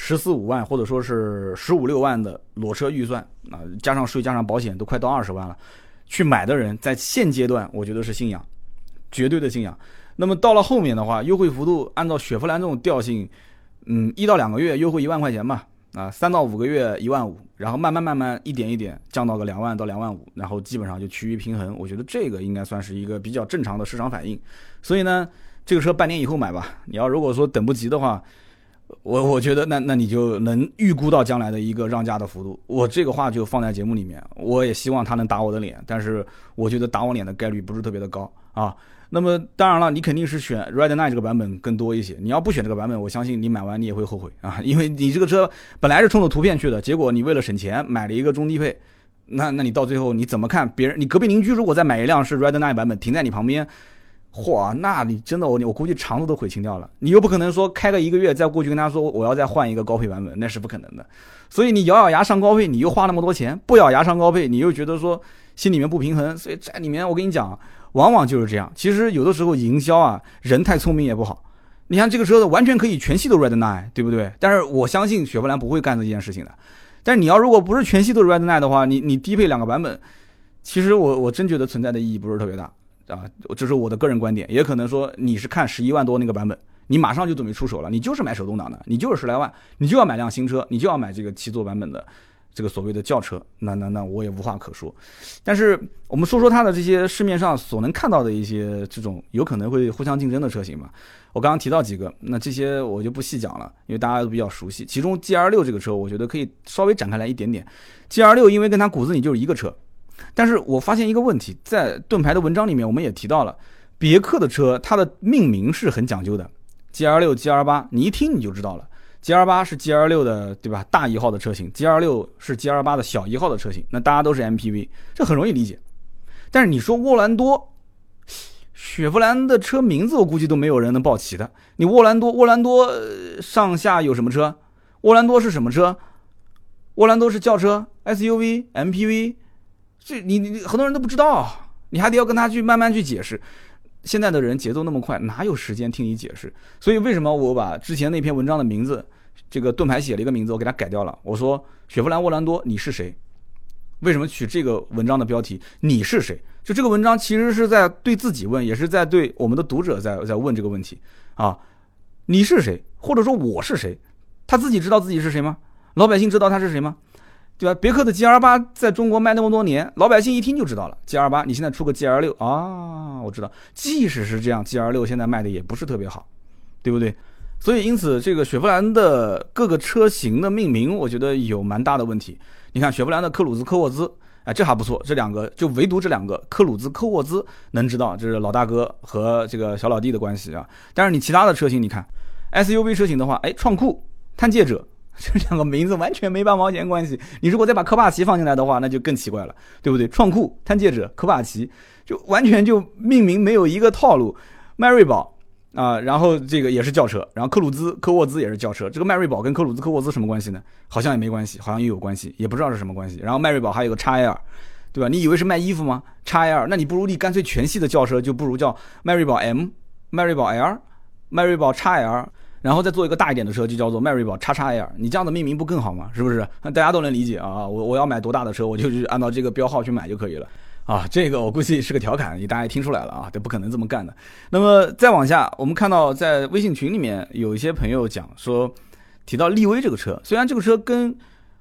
十四五万，或者说是十五六万的裸车预算啊，加上税加上保险都快到二十万了，去买的人在现阶段，我觉得是信仰，绝对的信仰。那么到了后面的话，优惠幅度按照雪佛兰这种调性，嗯，一到两个月优惠一万块钱吧，啊，三到五个月一万五，然后慢慢慢慢一点一点降到个两万到两万五，然后基本上就趋于平衡。我觉得这个应该算是一个比较正常的市场反应。所以呢，这个车半年以后买吧。你要如果说等不及的话。我我觉得那那你就能预估到将来的一个让价的幅度。我这个话就放在节目里面，我也希望他能打我的脸，但是我觉得打我脸的概率不是特别的高啊。那么当然了，你肯定是选 Red Nine 这个版本更多一些。你要不选这个版本，我相信你买完你也会后悔啊，因为你这个车本来是冲着图片去的，结果你为了省钱买了一个中低配，那那你到最后你怎么看别人？你隔壁邻居如果再买一辆是 Red Nine 版本停在你旁边？嚯，那你真的我我估计肠子都悔青掉了。你又不可能说开个一个月再过去跟他说我要再换一个高配版本，那是不可能的。所以你咬咬牙上高配，你又花那么多钱；不咬牙上高配，你又觉得说心里面不平衡。所以在里面，我跟你讲，往往就是这样。其实有的时候营销啊，人太聪明也不好。你像这个车子完全可以全系都 Red Nine，对不对？但是我相信雪佛兰不会干这件事情的。但是你要如果不是全系都是 Red Nine 的话，你你低配两个版本，其实我我真觉得存在的意义不是特别大。啊，这是我的个人观点，也可能说你是看十一万多那个版本，你马上就准备出手了，你就是买手动挡的，你就是十来万，你就要买辆新车，你就要买这个七座版本的这个所谓的轿车，那那那我也无话可说。但是我们说说它的这些市面上所能看到的一些这种有可能会互相竞争的车型吧。我刚刚提到几个，那这些我就不细讲了，因为大家都比较熟悉。其中 G R 六这个车，我觉得可以稍微展开来一点点。G R 六因为跟它骨子里就是一个车。但是我发现一个问题，在盾牌的文章里面，我们也提到了，别克的车它的命名是很讲究的，G R 六、G R 八，你一听你就知道了，G R 八是 G R 六的，对吧？大一号的车型，G R 六是 G R 八的小一号的车型，那大家都是 M P V，这很容易理解。但是你说沃兰多，雪佛兰的车名字我估计都没有人能报齐的。你沃兰多，沃兰多上下有什么车？沃兰多是什么车？沃兰多是轿车、S U V、M P V。这你你很多人都不知道，你还得要跟他去慢慢去解释。现在的人节奏那么快，哪有时间听你解释？所以为什么我把之前那篇文章的名字，这个盾牌写了一个名字，我给他改掉了。我说雪佛兰沃兰多，你是谁？为什么取这个文章的标题？你是谁？就这个文章其实是在对自己问，也是在对我们的读者在在问这个问题啊。你是谁？或者说我是谁？他自己知道自己是谁吗？老百姓知道他是谁吗？对吧？别克的 G R 八在中国卖那么多年，老百姓一听就知道了。G R 八，你现在出个 G R 六啊，我知道。即使是这样，G R 六现在卖的也不是特别好，对不对？所以因此，这个雪佛兰的各个车型的命名，我觉得有蛮大的问题。你看雪佛兰的科鲁兹、科沃兹，哎，这还不错。这两个就唯独这两个科鲁兹、科沃兹能知道，这是老大哥和这个小老弟的关系啊。但是你其他的车型，你看 S U V 车型的话，哎，创酷、探界者。这两个名字完全没半毛钱关系。你如果再把科帕奇放进来的话，那就更奇怪了，对不对？创酷、探界者、科帕奇，就完全就命名没有一个套路。迈锐宝啊，然后这个也是轿车，然后科鲁兹、科沃兹也是轿车。这个迈锐宝跟科鲁兹、科沃兹什么关系呢？好像也没关系，好像也有关系，也不知道是什么关系。然后迈锐宝还有个叉 L，对吧？你以为是卖衣服吗？x L，那你不如你干脆全系的轿车就不如叫迈锐宝 M、迈锐宝 L、迈锐宝 x L，然后再做一个大一点的车就叫做迈锐宝叉叉 L，你这样的命名不更好吗？是不是？大家都能理解啊！我我要买多大的车，我就去按照这个标号去买就可以了。啊，这个我估计是个调侃，你大家也听出来了啊，这不可能这么干的。那么再往下，我们看到在微信群里面有一些朋友讲说，提到力威这个车，虽然这个车跟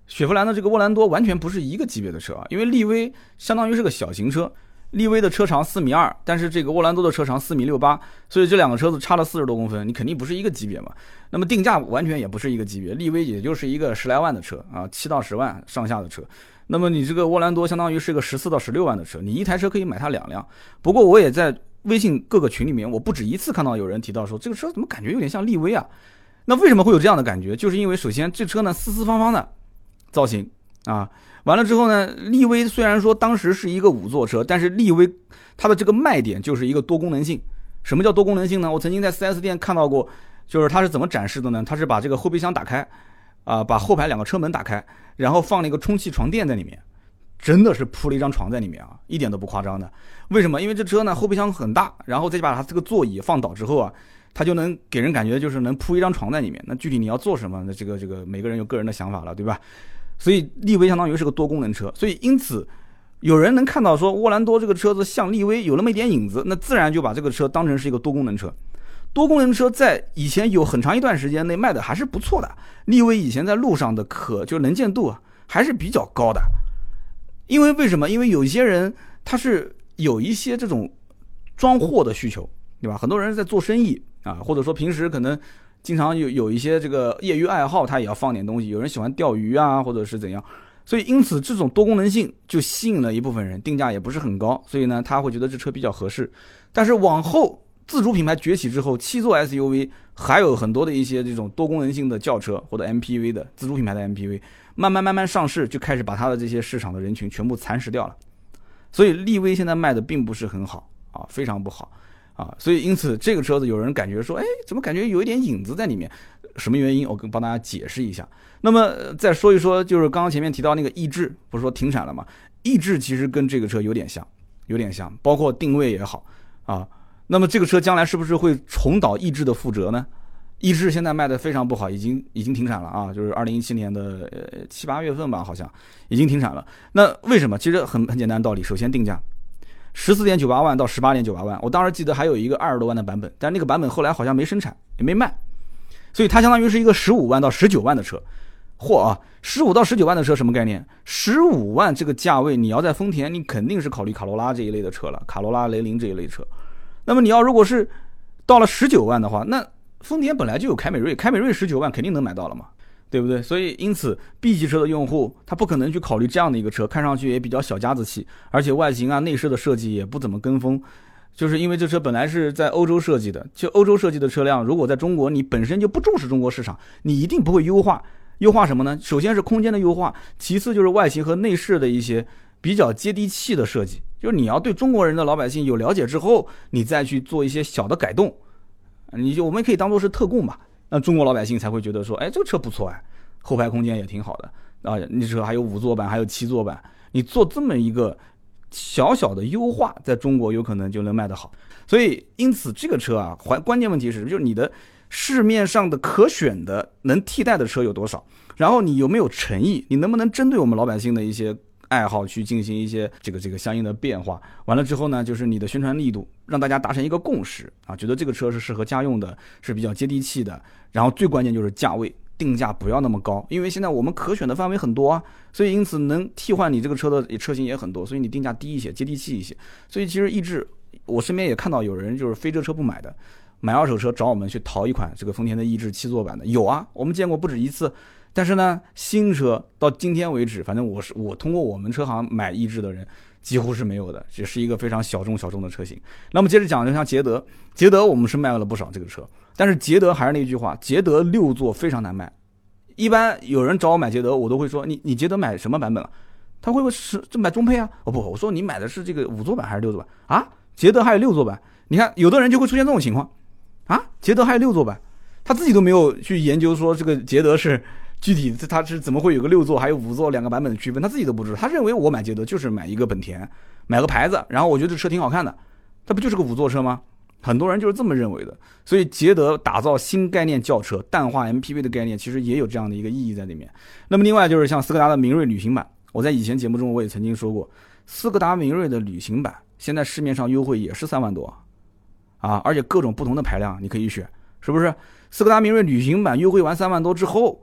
雪佛兰的这个沃兰多完全不是一个级别的车啊，因为力威相当于是个小型车，力威的车长四米二，但是这个沃兰多的车长四米六八，所以这两个车子差了四十多公分，你肯定不是一个级别嘛。那么定价完全也不是一个级别，力威也就是一个十来万的车啊，七到十万上下的车。那么你这个沃兰多相当于是个十四到十六万的车，你一台车可以买它两辆。不过我也在微信各个群里面，我不止一次看到有人提到说这个车怎么感觉有点像力威啊？那为什么会有这样的感觉？就是因为首先这车呢四四方方的造型啊，完了之后呢，力威虽然说当时是一个五座车，但是力威它的这个卖点就是一个多功能性。什么叫多功能性呢？我曾经在 4S 店看到过，就是它是怎么展示的呢？它是把这个后备箱打开。啊，把后排两个车门打开，然后放了一个充气床垫在里面，真的是铺了一张床在里面啊，一点都不夸张的。为什么？因为这车呢后备箱很大，然后再把它这个座椅放倒之后啊，它就能给人感觉就是能铺一张床在里面。那具体你要做什么？那这个这个每个人有个人的想法了，对吧？所以力威相当于是个多功能车，所以因此有人能看到说沃兰多这个车子像力威有那么一点影子，那自然就把这个车当成是一个多功能车。多功能车在以前有很长一段时间内卖的还是不错的，力威以前在路上的可就能见度啊还是比较高的，因为为什么？因为有些人他是有一些这种装货的需求，对吧？很多人在做生意啊，或者说平时可能经常有有一些这个业余爱好，他也要放点东西。有人喜欢钓鱼啊，或者是怎样，所以因此这种多功能性就吸引了一部分人，定价也不是很高，所以呢他会觉得这车比较合适。但是往后。自主品牌崛起之后，七座 SUV 还有很多的一些这种多功能性的轿车或者 MPV 的自主品牌的 MPV，慢慢慢慢上市，就开始把它的这些市场的人群全部蚕食掉了。所以力威现在卖的并不是很好啊，非常不好啊。所以因此这个车子有人感觉说，哎，怎么感觉有一点影子在里面？什么原因？我跟帮大家解释一下。那么再说一说，就是刚刚前面提到那个逸致，不是说停产了吗？逸致其实跟这个车有点像，有点像，包括定位也好啊。那么这个车将来是不是会重蹈逸致的覆辙呢？逸致现在卖的非常不好，已经已经停产了啊，就是二零一七年的呃七八月份吧，好像已经停产了。那为什么？其实很很简单道理，首先定价十四点九八万到十八点九八万，我当时记得还有一个二十多万的版本，但那个版本后来好像没生产也没卖，所以它相当于是一个十五万到十九万的车。嚯啊，十五到十九万的车什么概念？十五万这个价位，你要在丰田，你肯定是考虑卡罗拉这一类的车了，卡罗拉、雷凌这一类车。那么你要如果是到了十九万的话，那丰田本来就有凯美瑞，凯美瑞十九万肯定能买到了嘛，对不对？所以因此 B 级车的用户他不可能去考虑这样的一个车，看上去也比较小家子气，而且外形啊、内饰的设计也不怎么跟风，就是因为这车本来是在欧洲设计的，就欧洲设计的车辆，如果在中国你本身就不重视中国市场，你一定不会优化。优化什么呢？首先是空间的优化，其次就是外形和内饰的一些比较接地气的设计。就是你要对中国人的老百姓有了解之后，你再去做一些小的改动，你就我们可以当做是特供吧。那中国老百姓才会觉得说，哎，这个车不错哎，后排空间也挺好的啊。你车还有五座版，还有七座版，你做这么一个小小的优化，在中国有可能就能卖得好。所以，因此这个车啊，关关键问题是，就是你的市面上的可选的能替代的车有多少，然后你有没有诚意，你能不能针对我们老百姓的一些。爱好去进行一些这个这个相应的变化，完了之后呢，就是你的宣传力度，让大家达成一个共识啊，觉得这个车是适合家用的，是比较接地气的。然后最关键就是价位定价不要那么高，因为现在我们可选的范围很多啊，所以因此能替换你这个车的车型也很多，所以你定价低一些，接地气一些。所以其实逸致，我身边也看到有人就是非这车不买的，买二手车找我们去淘一款这个丰田的逸致七座版的，有啊，我们见过不止一次。但是呢，新车到今天为止，反正我是我通过我们车行买逸致的人几乎是没有的，只是一个非常小众小众的车型。那么接着讲，就像捷德，捷德我们是卖了不少这个车，但是捷德还是那句话，捷德六座非常难卖。一般有人找我买捷德，我都会说你你捷德买什么版本啊？他会问是这买中配啊？哦不，我说你买的是这个五座版还是六座版啊？捷德还有六座版，你看有的人就会出现这种情况啊，捷德还有六座版，他自己都没有去研究说这个捷德是。具体他是怎么会有个六座还有五座两个版本的区分，他自己都不知道。他认为我买捷德就是买一个本田，买个牌子，然后我觉得这车挺好看的，它不就是个五座车吗？很多人就是这么认为的。所以捷德打造新概念轿车，淡化 MPV 的概念，其实也有这样的一个意义在里面。那么另外就是像斯柯达的明锐旅行版，我在以前节目中我也曾经说过，斯柯达明锐的旅行版现在市面上优惠也是三万多，啊，而且各种不同的排量你可以选，是不是？斯柯达明锐旅行版优惠完三万多之后。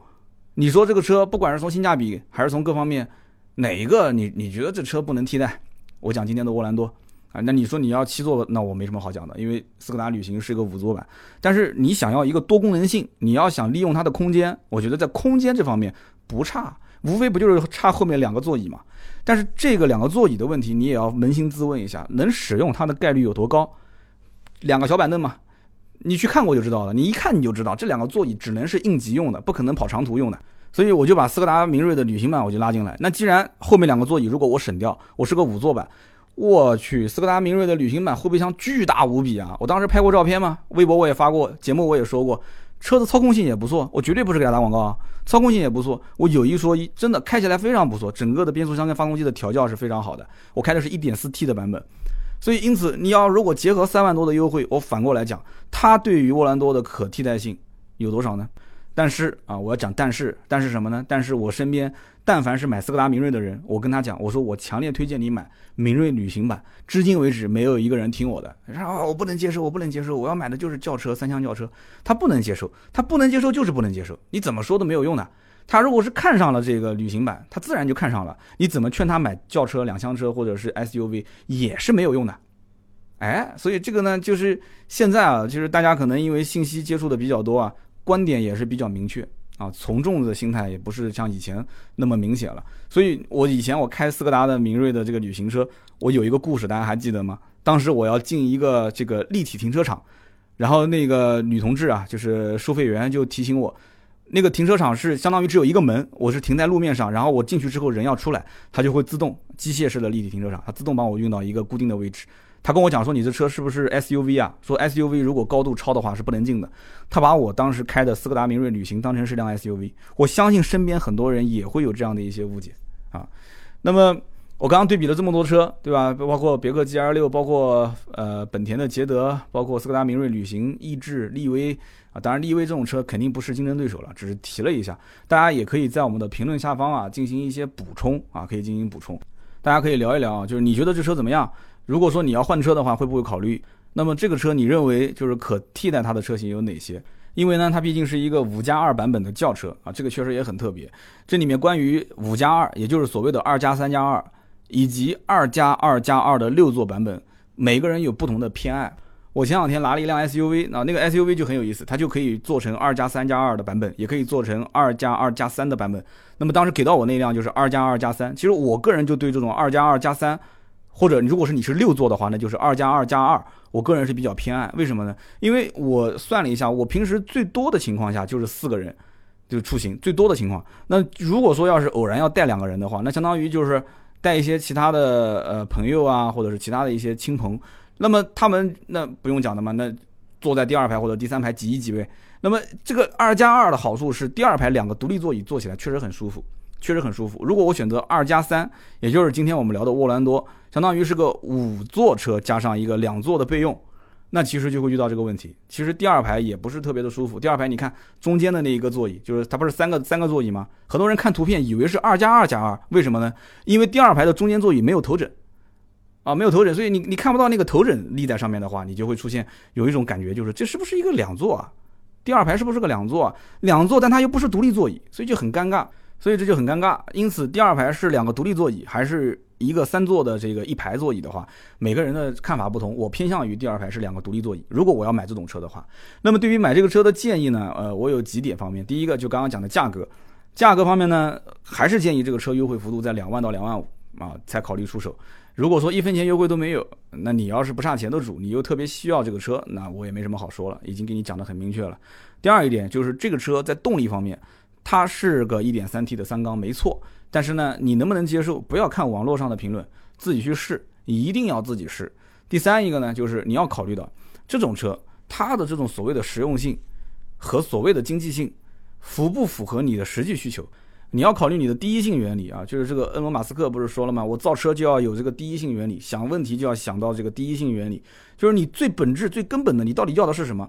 你说这个车不管是从性价比还是从各方面，哪一个你你觉得这车不能替代？我讲今天的沃兰多啊，那你说你要七座，那我没什么好讲的，因为斯柯达旅行是一个五座版。但是你想要一个多功能性，你要想利用它的空间，我觉得在空间这方面不差，无非不就是差后面两个座椅嘛。但是这个两个座椅的问题，你也要扪心自问一下，能使用它的概率有多高？两个小板凳嘛。你去看过就知道了，你一看你就知道，这两个座椅只能是应急用的，不可能跑长途用的。所以我就把斯柯达明锐的旅行版我就拉进来。那既然后面两个座椅如果我省掉，我是个五座版，我去，斯柯达明锐的旅行版后备箱巨大无比啊！我当时拍过照片嘛，微博我也发过，节目我也说过，车子操控性也不错，我绝对不是给他打广告啊，操控性也不错。我有一说一，真的开起来非常不错，整个的变速箱跟发动机的调教是非常好的。我开的是一点四 T 的版本。所以，因此，你要如果结合三万多的优惠，我反过来讲，它对于沃兰多的可替代性有多少呢？但是啊，我要讲但是，但是什么呢？但是我身边但凡是买斯柯达明锐的人，我跟他讲，我说我强烈推荐你买明锐旅行版。至今为止，没有一个人听我的，然后我不能接受，我不能接受，我要买的就是轿车，三厢轿车。他不能接受，他不能接受就是不能接受，你怎么说都没有用的。他如果是看上了这个旅行版，他自然就看上了。你怎么劝他买轿车、两厢车或者是 SUV 也是没有用的。哎，所以这个呢，就是现在啊，就是大家可能因为信息接触的比较多啊，观点也是比较明确啊，从众的心态也不是像以前那么明显了。所以我以前我开斯柯达的明锐的这个旅行车，我有一个故事，大家还记得吗？当时我要进一个这个立体停车场，然后那个女同志啊，就是收费员就提醒我。那个停车场是相当于只有一个门，我是停在路面上，然后我进去之后人要出来，它就会自动机械式的立体停车场，它自动帮我运到一个固定的位置。他跟我讲说你这车是不是 SUV 啊？说 SUV 如果高度超的话是不能进的。他把我当时开的斯柯达明锐旅行当成是辆 SUV，我相信身边很多人也会有这样的一些误解啊。那么我刚刚对比了这么多车，对吧？包括别克 GL 六，包括呃本田的捷德，包括斯柯达明锐旅行、逸致、力威。啊，当然，力威这种车肯定不是竞争对手了，只是提了一下。大家也可以在我们的评论下方啊进行一些补充啊，可以进行补充。大家可以聊一聊啊，就是你觉得这车怎么样？如果说你要换车的话，会不会考虑？那么这个车你认为就是可替代它的车型有哪些？因为呢，它毕竟是一个五加二版本的轿车啊，这个确实也很特别。这里面关于五加二，也就是所谓的二加三加二，以及二加二加二的六座版本，每个人有不同的偏爱。我前两天拿了一辆 SUV，那那个 SUV 就很有意思，它就可以做成二加三加二的版本，也可以做成二加二加三的版本。那么当时给到我那辆就是二加二加三。其实我个人就对这种二加二加三，或者如果是你是六座的话，那就是二加二加二。我个人是比较偏爱，为什么呢？因为我算了一下，我平时最多的情况下就是四个人就出行最多的情况。那如果说要是偶然要带两个人的话，那相当于就是带一些其他的呃朋友啊，或者是其他的一些亲朋。那么他们那不用讲的嘛，那坐在第二排或者第三排挤一挤呗。那么这个二加二的好处是，第二排两个独立座椅坐起来确实很舒服，确实很舒服。如果我选择二加三，也就是今天我们聊的沃兰多，相当于是个五座车加上一个两座的备用，那其实就会遇到这个问题。其实第二排也不是特别的舒服。第二排你看中间的那一个座椅，就是它不是三个三个座椅吗？很多人看图片以为是二加二加二，为什么呢？因为第二排的中间座椅没有头枕。啊，没有头枕，所以你你看不到那个头枕立在上面的话，你就会出现有一种感觉，就是这是不是一个两座啊？第二排是不是个两座？两座，但它又不是独立座椅，所以就很尴尬，所以这就很尴尬。因此，第二排是两个独立座椅，还是一个三座的这个一排座椅的话，每个人的看法不同。我偏向于第二排是两个独立座椅。如果我要买这种车的话，那么对于买这个车的建议呢？呃，我有几点方面。第一个就刚刚讲的价格，价格方面呢，还是建议这个车优惠幅度在两万到两万五啊，才考虑出手。如果说一分钱优惠都没有，那你要是不差钱的主，你又特别需要这个车，那我也没什么好说了，已经给你讲得很明确了。第二一点就是这个车在动力方面，它是个 1.3T 的三缸，没错。但是呢，你能不能接受？不要看网络上的评论，自己去试，一定要自己试。第三一个呢，就是你要考虑到这种车它的这种所谓的实用性和所谓的经济性，符不符合你的实际需求？你要考虑你的第一性原理啊，就是这个恩罗马斯克不是说了吗？我造车就要有这个第一性原理，想问题就要想到这个第一性原理，就是你最本质、最根本的，你到底要的是什么？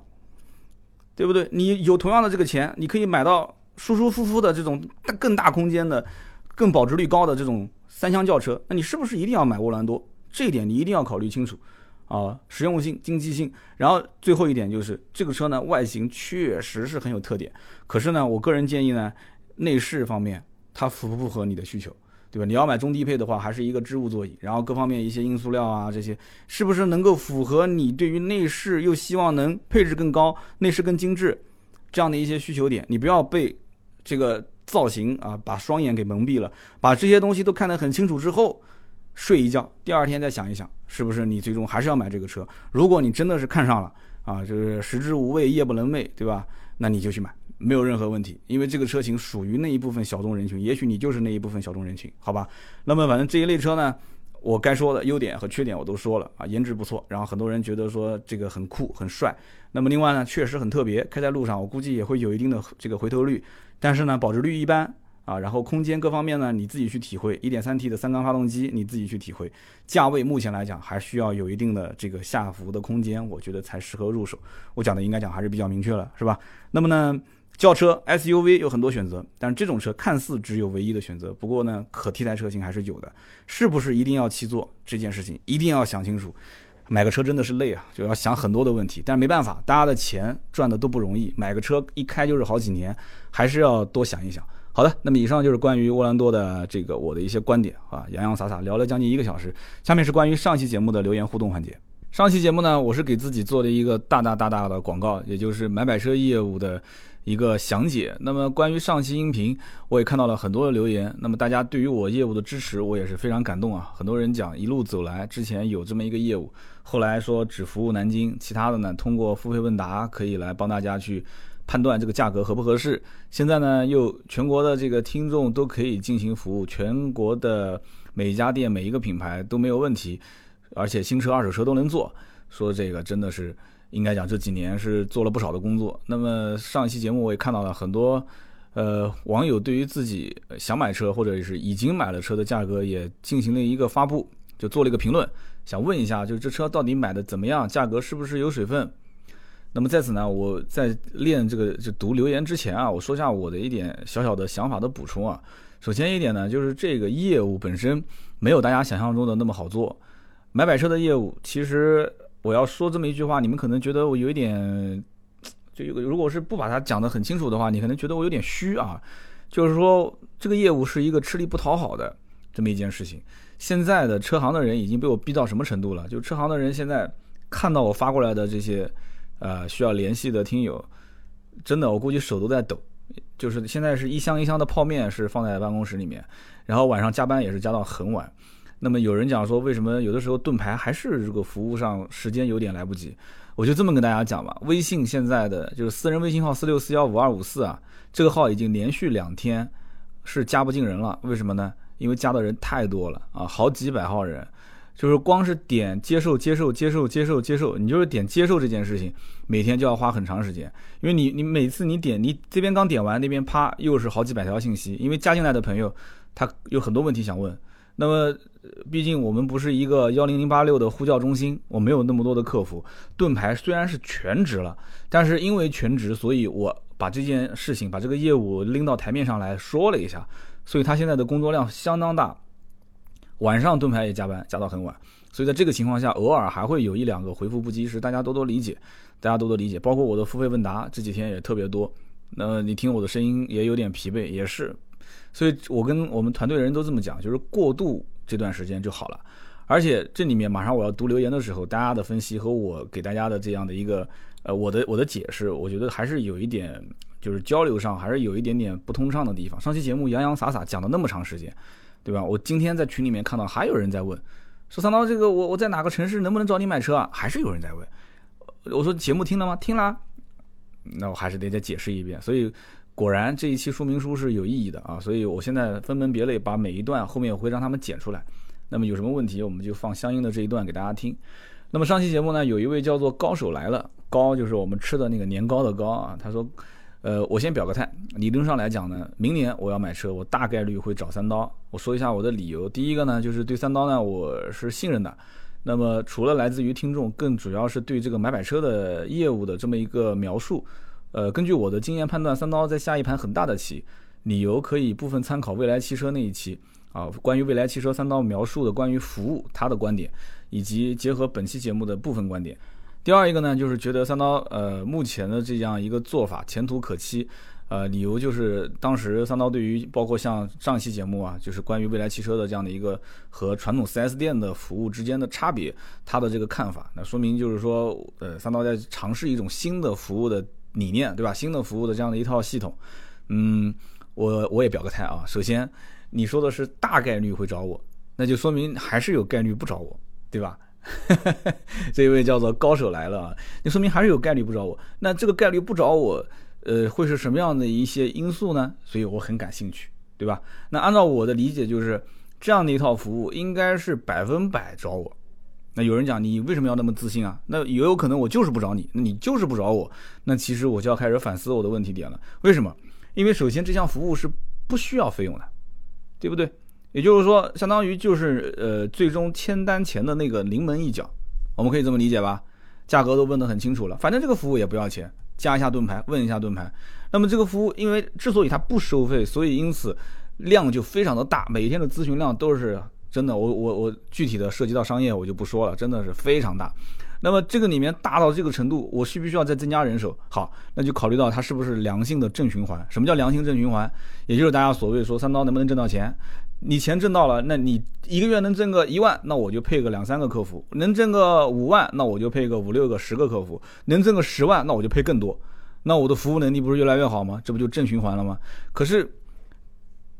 对不对？你有同样的这个钱，你可以买到舒舒服服的这种更大空间的、更保值率高的这种三厢轿车，那你是不是一定要买沃兰多？这一点你一定要考虑清楚啊，实用性、经济性。然后最后一点就是这个车呢，外形确实是很有特点，可是呢，我个人建议呢。内饰方面，它符不符合你的需求，对吧？你要买中低配的话，还是一个织物座椅，然后各方面一些硬塑料啊，这些是不是能够符合你对于内饰又希望能配置更高、内饰更精致这样的一些需求点？你不要被这个造型啊把双眼给蒙蔽了，把这些东西都看得很清楚之后，睡一觉，第二天再想一想，是不是你最终还是要买这个车？如果你真的是看上了啊，就是食之无味，夜不能寐，对吧？那你就去买。没有任何问题，因为这个车型属于那一部分小众人群，也许你就是那一部分小众人群，好吧？那么反正这一类车呢，我该说的优点和缺点我都说了啊，颜值不错，然后很多人觉得说这个很酷很帅，那么另外呢，确实很特别，开在路上我估计也会有一定的这个回头率，但是呢，保值率一般啊，然后空间各方面呢，你自己去体会，1.3T 的三缸发动机你自己去体会，价位目前来讲还需要有一定的这个下浮的空间，我觉得才适合入手。我讲的应该讲还是比较明确了，是吧？那么呢？轿车 SUV 有很多选择，但是这种车看似只有唯一的选择。不过呢，可替代车型还是有的。是不是一定要七座这件事情，一定要想清楚。买个车真的是累啊，就要想很多的问题。但是没办法，大家的钱赚的都不容易，买个车一开就是好几年，还是要多想一想。好的，那么以上就是关于沃兰多的这个我的一些观点啊，洋洋洒洒聊了将近一个小时。下面是关于上期节目的留言互动环节。上期节目呢，我是给自己做了一个大大大大的广告，也就是买买车业务的。一个详解。那么关于上期音频，我也看到了很多的留言。那么大家对于我业务的支持，我也是非常感动啊。很多人讲一路走来，之前有这么一个业务，后来说只服务南京，其他的呢通过付费问答可以来帮大家去判断这个价格合不合适。现在呢又全国的这个听众都可以进行服务，全国的每一家店每一个品牌都没有问题，而且新车二手车都能做。说这个真的是。应该讲这几年是做了不少的工作。那么上一期节目我也看到了很多，呃，网友对于自己想买车或者是已经买了车的价格也进行了一个发布，就做了一个评论，想问一下，就是这车到底买的怎么样，价格是不是有水分？那么在此呢，我在练这个就读留言之前啊，我说下我的一点小小的想法的补充啊。首先一点呢，就是这个业务本身没有大家想象中的那么好做，买买车的业务其实。我要说这么一句话，你们可能觉得我有一点，就如果是不把它讲得很清楚的话，你可能觉得我有点虚啊。就是说，这个业务是一个吃力不讨好的这么一件事情。现在的车行的人已经被我逼到什么程度了？就车行的人现在看到我发过来的这些，呃，需要联系的听友，真的我估计手都在抖。就是现在是一箱一箱的泡面是放在办公室里面，然后晚上加班也是加到很晚。那么有人讲说，为什么有的时候盾牌还是这个服务上时间有点来不及？我就这么跟大家讲吧。微信现在的就是私人微信号四六四幺五二五四啊，这个号已经连续两天是加不进人了。为什么呢？因为加的人太多了啊，好几百号人，就是光是点接受接受接受接受接受，你就是点接受这件事情，每天就要花很长时间。因为你你每次你点你这边刚点完，那边啪又是好几百条信息，因为加进来的朋友他有很多问题想问。那么，毕竟我们不是一个幺零零八六的呼叫中心，我没有那么多的客服。盾牌虽然是全职了，但是因为全职，所以我把这件事情、把这个业务拎到台面上来说了一下，所以他现在的工作量相当大。晚上盾牌也加班，加到很晚，所以在这个情况下，偶尔还会有一两个回复不及时，大家多多理解，大家多多理解。包括我的付费问答这几天也特别多，那你听我的声音也有点疲惫，也是。所以我跟我们团队的人都这么讲，就是过渡这段时间就好了。而且这里面马上我要读留言的时候，大家的分析和我给大家的这样的一个呃我的我的解释，我觉得还是有一点就是交流上还是有一点点不通畅的地方。上期节目洋洋洒洒讲了那么长时间，对吧？我今天在群里面看到还有人在问，说三刀这个我我在哪个城市能不能找你买车啊？还是有人在问。我说节目听了吗？听了。那我还是得再解释一遍。所以。果然这一期说明书是有意义的啊，所以我现在分门别类把每一段后面我会让他们剪出来。那么有什么问题，我们就放相应的这一段给大家听。那么上期节目呢，有一位叫做高手来了，高就是我们吃的那个年糕的糕啊。他说，呃，我先表个态，理论上来讲呢，明年我要买车，我大概率会找三刀。我说一下我的理由，第一个呢，就是对三刀呢我是信任的。那么除了来自于听众，更主要是对这个买买车的业务的这么一个描述。呃，根据我的经验判断，三刀在下一盘很大的棋，理由可以部分参考未来汽车那一期啊，关于未来汽车三刀描述的关于服务他的观点，以及结合本期节目的部分观点。第二一个呢，就是觉得三刀呃目前的这样一个做法前途可期，呃，理由就是当时三刀对于包括像上期节目啊，就是关于未来汽车的这样的一个和传统 4S 店的服务之间的差别，他的这个看法，那说明就是说，呃，三刀在尝试一种新的服务的理念，对吧？新的服务的这样的一套系统，嗯，我我也表个态啊，首先你说的是大概率会找我，那就说明还是有概率不找我，对吧？这一位叫做高手来了啊，那说明还是有概率不找我。那这个概率不找我，呃，会是什么样的一些因素呢？所以我很感兴趣，对吧？那按照我的理解，就是这样的一套服务应该是百分百找我。那有人讲你为什么要那么自信啊？那也有可能我就是不找你，那你就是不找我，那其实我就要开始反思我的问题点了。为什么？因为首先这项服务是不需要费用的，对不对？也就是说，相当于就是呃，最终签单前的那个临门一脚，我们可以这么理解吧？价格都问得很清楚了，反正这个服务也不要钱，加一下盾牌，问一下盾牌。那么这个服务，因为之所以它不收费，所以因此量就非常的大，每天的咨询量都是真的。我我我具体的涉及到商业，我就不说了，真的是非常大。那么这个里面大到这个程度，我需不需要再增加人手？好，那就考虑到它是不是良性的正循环。什么叫良性正循环？也就是大家所谓说三刀能不能挣到钱？你钱挣到了，那你一个月能挣个一万，那我就配个两三个客服；能挣个五万，那我就配个五六个、十个客服；能挣个十万，那我就配更多。那我的服务能力不是越来越好吗？这不就正循环了吗？可是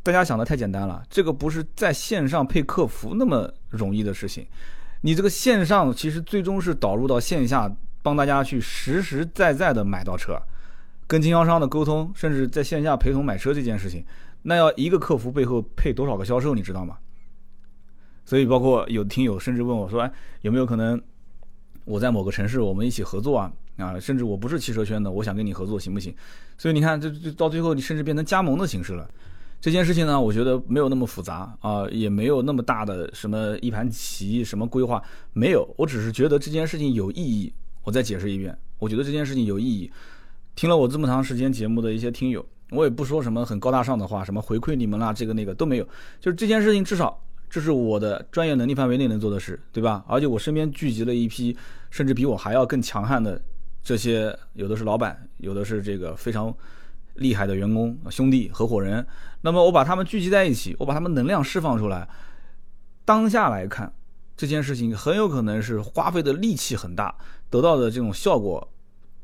大家想的太简单了，这个不是在线上配客服那么容易的事情。你这个线上其实最终是导入到线下，帮大家去实实在在的买到车，跟经销商的沟通，甚至在线下陪同买车这件事情，那要一个客服背后配多少个销售，你知道吗？所以包括有听友甚至问我说，哎，有没有可能我在某个城市我们一起合作啊？啊，甚至我不是汽车圈的，我想跟你合作行不行？所以你看，这这到最后你甚至变成加盟的形式了。这件事情呢，我觉得没有那么复杂啊，也没有那么大的什么一盘棋、什么规划，没有。我只是觉得这件事情有意义。我再解释一遍，我觉得这件事情有意义。听了我这么长时间节目的一些听友，我也不说什么很高大上的话，什么回馈你们啦，这个那个都没有。就是这件事情，至少这是我的专业能力范围内能做的事，对吧？而且我身边聚集了一批，甚至比我还要更强悍的这些，有的是老板，有的是这个非常。厉害的员工、兄弟、合伙人，那么我把他们聚集在一起，我把他们能量释放出来。当下来看，这件事情很有可能是花费的力气很大，得到的这种效果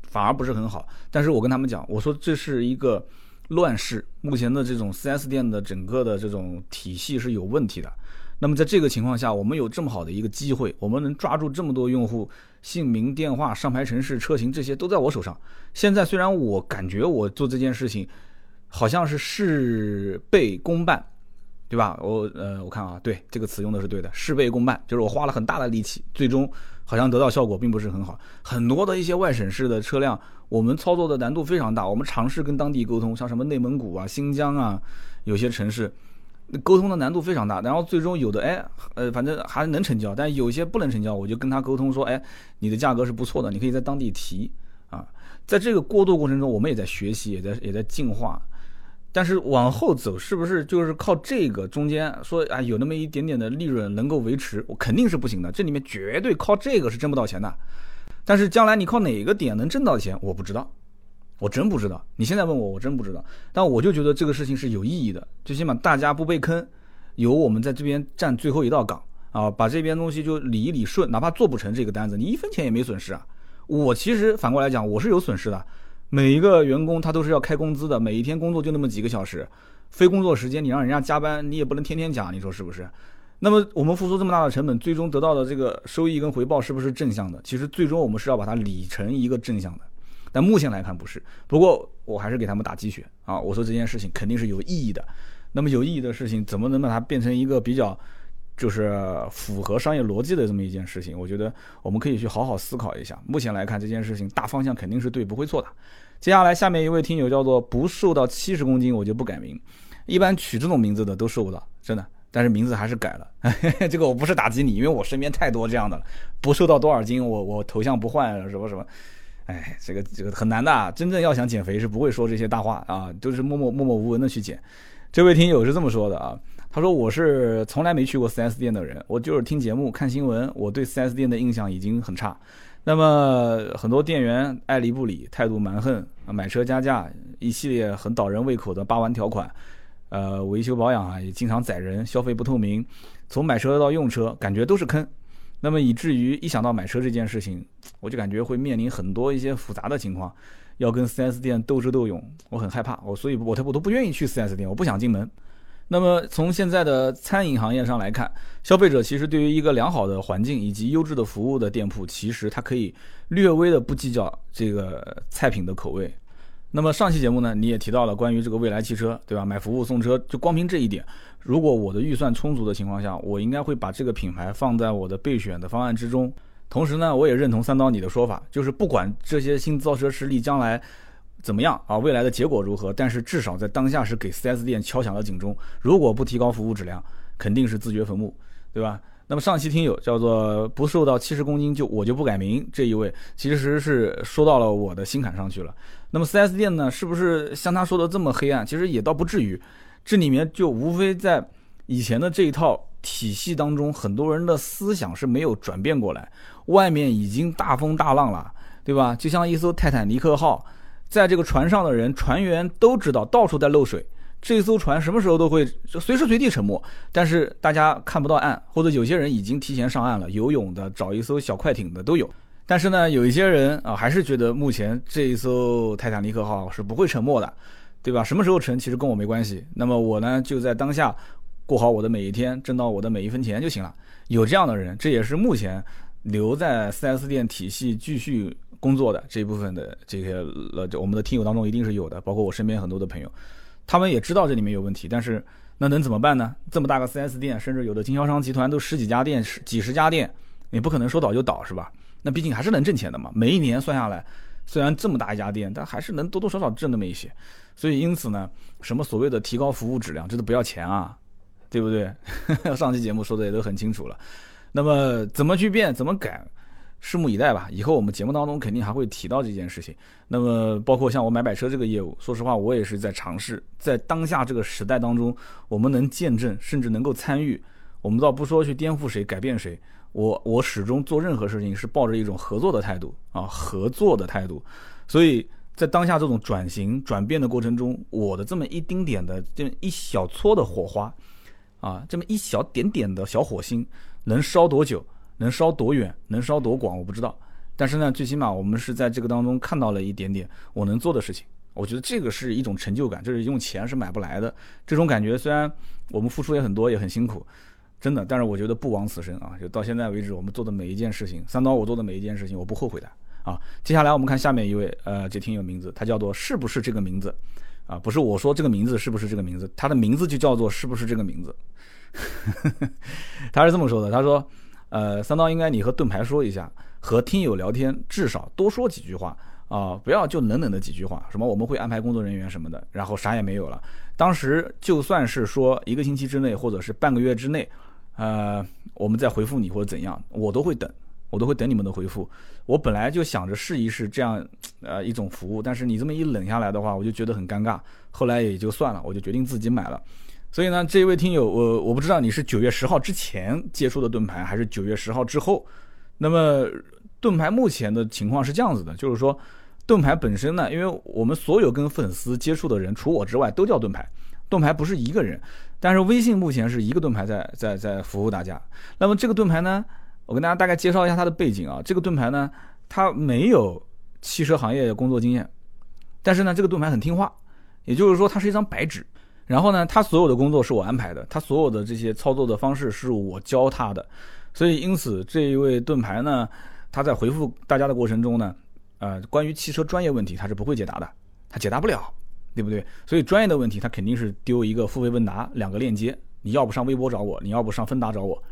反而不是很好。但是我跟他们讲，我说这是一个乱世，目前的这种 4S 店的整个的这种体系是有问题的。那么在这个情况下，我们有这么好的一个机会，我们能抓住这么多用户姓名、电话、上牌城市、车型，这些都在我手上。现在虽然我感觉我做这件事情好像是事倍功半，对吧？我呃，我看啊，对这个词用的是对的，事倍功半，就是我花了很大的力气，最终好像得到效果并不是很好。很多的一些外省市的车辆，我们操作的难度非常大，我们尝试跟当地沟通，像什么内蒙古啊、新疆啊，有些城市。沟通的难度非常大，然后最终有的哎，呃，反正还能成交，但有些不能成交，我就跟他沟通说，哎，你的价格是不错的，你可以在当地提啊。在这个过渡过程中，我们也在学习，也在也在进化。但是往后走，是不是就是靠这个中间说啊，有那么一点点的利润能够维持？我肯定是不行的，这里面绝对靠这个是挣不到钱的。但是将来你靠哪个点能挣到钱，我不知道。我真不知道，你现在问我，我真不知道。但我就觉得这个事情是有意义的，最起码大家不被坑，有我们在这边站最后一道岗啊，把这边东西就理一理顺，哪怕做不成这个单子，你一分钱也没损失啊。我其实反过来讲，我是有损失的。每一个员工他都是要开工资的，每一天工作就那么几个小时，非工作时间你让人家加班，你也不能天天讲，你说是不是？那么我们付出这么大的成本，最终得到的这个收益跟回报是不是正向的？其实最终我们是要把它理成一个正向的。但目前来看不是，不过我还是给他们打鸡血啊！我说这件事情肯定是有意义的。那么有意义的事情，怎么能把它变成一个比较，就是符合商业逻辑的这么一件事情？我觉得我们可以去好好思考一下。目前来看，这件事情大方向肯定是对，不会错的。接下来下面一位听友叫做不瘦到七十公斤我就不改名，一般取这种名字的都瘦不到，真的。但是名字还是改了，这个我不是打击你，因为我身边太多这样的了，不瘦到多少斤我我头像不换什么什么，哎，这个这个很难的，啊真正要想减肥是不会说这些大话啊，都是默默默默无闻的去减。这位听友是这么说的啊，他说我是从来没去过 4S 店的人，我就是听节目看新闻，我对 4S 店的印象已经很差。那么很多店员爱理不理，态度蛮横，买车加价，一系列很倒人胃口的八弯条款。呃，维修保养啊，也经常宰人，消费不透明，从买车到用车，感觉都是坑。那么以至于一想到买车这件事情，我就感觉会面临很多一些复杂的情况，要跟 4S 店斗智斗勇，我很害怕。我所以，我我都不愿意去 4S 店，我不想进门。那么从现在的餐饮行业上来看，消费者其实对于一个良好的环境以及优质的服务的店铺，其实它可以略微的不计较这个菜品的口味。那么上期节目呢，你也提到了关于这个蔚来汽车，对吧？买服务送车，就光凭这一点，如果我的预算充足的情况下，我应该会把这个品牌放在我的备选的方案之中。同时呢，我也认同三刀你的说法，就是不管这些新造车势力将来怎么样啊，未来的结果如何，但是至少在当下是给 4S 店敲响了警钟。如果不提高服务质量，肯定是自掘坟墓，对吧？那么上期听友叫做不瘦到七十公斤就我就不改名这一位，其实是说到了我的心坎上去了。那么 4S 店呢，是不是像他说的这么黑暗？其实也倒不至于，这里面就无非在以前的这一套体系当中，很多人的思想是没有转变过来。外面已经大风大浪了，对吧？就像一艘泰坦尼克号，在这个船上的人，船员都知道到处在漏水，这艘船什么时候都会随时随地沉没，但是大家看不到岸，或者有些人已经提前上岸了，游泳的、找一艘小快艇的都有。但是呢，有一些人啊，还是觉得目前这一艘泰坦尼克号是不会沉没的，对吧？什么时候沉，其实跟我没关系。那么我呢，就在当下过好我的每一天，挣到我的每一分钱就行了。有这样的人，这也是目前留在 4S 店体系继续工作的这一部分的这些呃，我们的听友当中一定是有的，包括我身边很多的朋友，他们也知道这里面有问题，但是那能怎么办呢？这么大个 4S 店，甚至有的经销商集团都十几家店、十几十家店，你不可能说倒就倒，是吧？那毕竟还是能挣钱的嘛，每一年算下来，虽然这么大一家店，但还是能多多少少挣那么一些。所以因此呢，什么所谓的提高服务质量，这都不要钱啊，对不对？上期节目说的也都很清楚了。那么怎么去变，怎么改，拭目以待吧。以后我们节目当中肯定还会提到这件事情。那么包括像我买买车这个业务，说实话我也是在尝试，在当下这个时代当中，我们能见证，甚至能够参与，我们倒不说去颠覆谁，改变谁。我我始终做任何事情是抱着一种合作的态度啊，合作的态度，所以在当下这种转型转变的过程中，我的这么一丁点的这一小撮的火花，啊，这么一小点点的小火星，能烧多久，能烧多远，能烧多广，我不知道。但是呢，最起码我们是在这个当中看到了一点点我能做的事情，我觉得这个是一种成就感，这是用钱是买不来的。这种感觉虽然我们付出也很多，也很辛苦。真的，但是我觉得不枉此生啊！就到现在为止，我们做的每一件事情，三刀我做的每一件事情，我不后悔的啊！接下来我们看下面一位，呃，这挺有名字，他叫做是不是这个名字？啊，不是我说这个名字是不是这个名字，他的名字就叫做是不是这个名字？他是这么说的，他说，呃，三刀应该你和盾牌说一下，和听友聊天至少多说几句话啊，不要就冷冷的几句话，什么我们会安排工作人员什么的，然后啥也没有了。当时就算是说一个星期之内，或者是半个月之内。呃，我们再回复你或者怎样，我都会等，我都会等你们的回复。我本来就想着试一试这样，呃，一种服务，但是你这么一冷下来的话，我就觉得很尴尬。后来也就算了，我就决定自己买了。所以呢，这一位听友，我我不知道你是九月十号之前接触的盾牌，还是九月十号之后。那么盾牌目前的情况是这样子的，就是说盾牌本身呢，因为我们所有跟粉丝接触的人，除我之外都叫盾牌。盾牌不是一个人，但是微信目前是一个盾牌在在在服务大家。那么这个盾牌呢，我跟大家大概介绍一下它的背景啊。这个盾牌呢，它没有汽车行业工作经验，但是呢，这个盾牌很听话，也就是说它是一张白纸。然后呢，它所有的工作是我安排的，它所有的这些操作的方式是我教他的。所以因此这一位盾牌呢，他在回复大家的过程中呢，呃，关于汽车专业问题他是不会解答的，他解答不了。对不对？所以专业的问题，他肯定是丢一个付费问答两个链接，你要不上微博找我，你要不上芬达找我。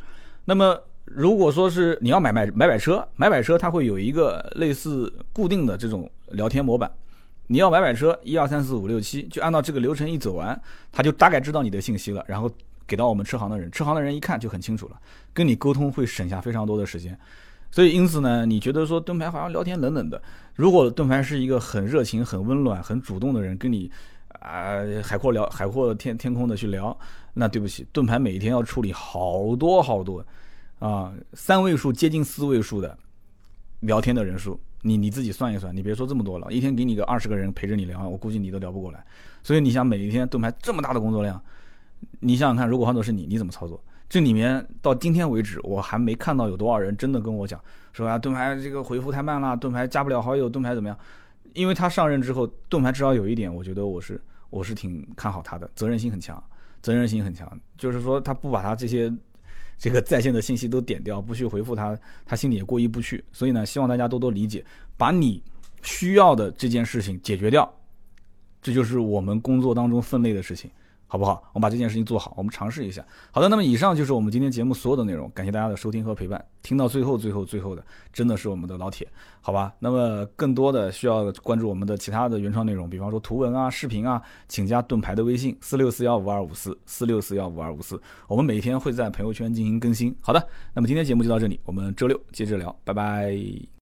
那么如果说是你要买买买买车，买买车它会有一个类似固定的这种聊天模板，你要买买车，一二三四五六七，就按照这个流程一走完，他就大概知道你的信息了，然后给到我们车行的人，车行的人一看就很清楚了，跟你沟通会省下非常多的时间。所以因此呢，你觉得说盾牌好像聊天冷冷的，如果盾牌是一个很热情、很温暖、很主动的人，跟你啊海阔聊海阔天天空的去聊，那对不起，盾牌每一天要处理好多好多啊三位数接近四位数的聊天的人数。你你自己算一算，你别说这么多了，一天给你个二十个人陪着你聊，我估计你都聊不过来。所以你想每一天盾牌这么大的工作量，你想想看，如果换作是你，你怎么操作？这里面到今天为止，我还没看到有多少人真的跟我讲说啊，盾牌这个回复太慢了，盾牌加不了好友，盾牌怎么样？因为他上任之后，盾牌至少有一点，我觉得我是我是挺看好他的，责任心很强，责任心很强，就是说他不把他这些。这个在线的信息都点掉，不去回复他，他心里也过意不去。所以呢，希望大家多多理解，把你需要的这件事情解决掉，这就是我们工作当中分内的事情。好不好？我们把这件事情做好，我们尝试一下。好的，那么以上就是我们今天节目所有的内容，感谢大家的收听和陪伴。听到最后、最后、最后的，真的是我们的老铁，好吧？那么更多的需要关注我们的其他的原创内容，比方说图文啊、视频啊，请加盾牌的微信四六四幺五二五四四六四幺五二五四，我们每天会在朋友圈进行更新。好的，那么今天节目就到这里，我们周六接着聊，拜拜。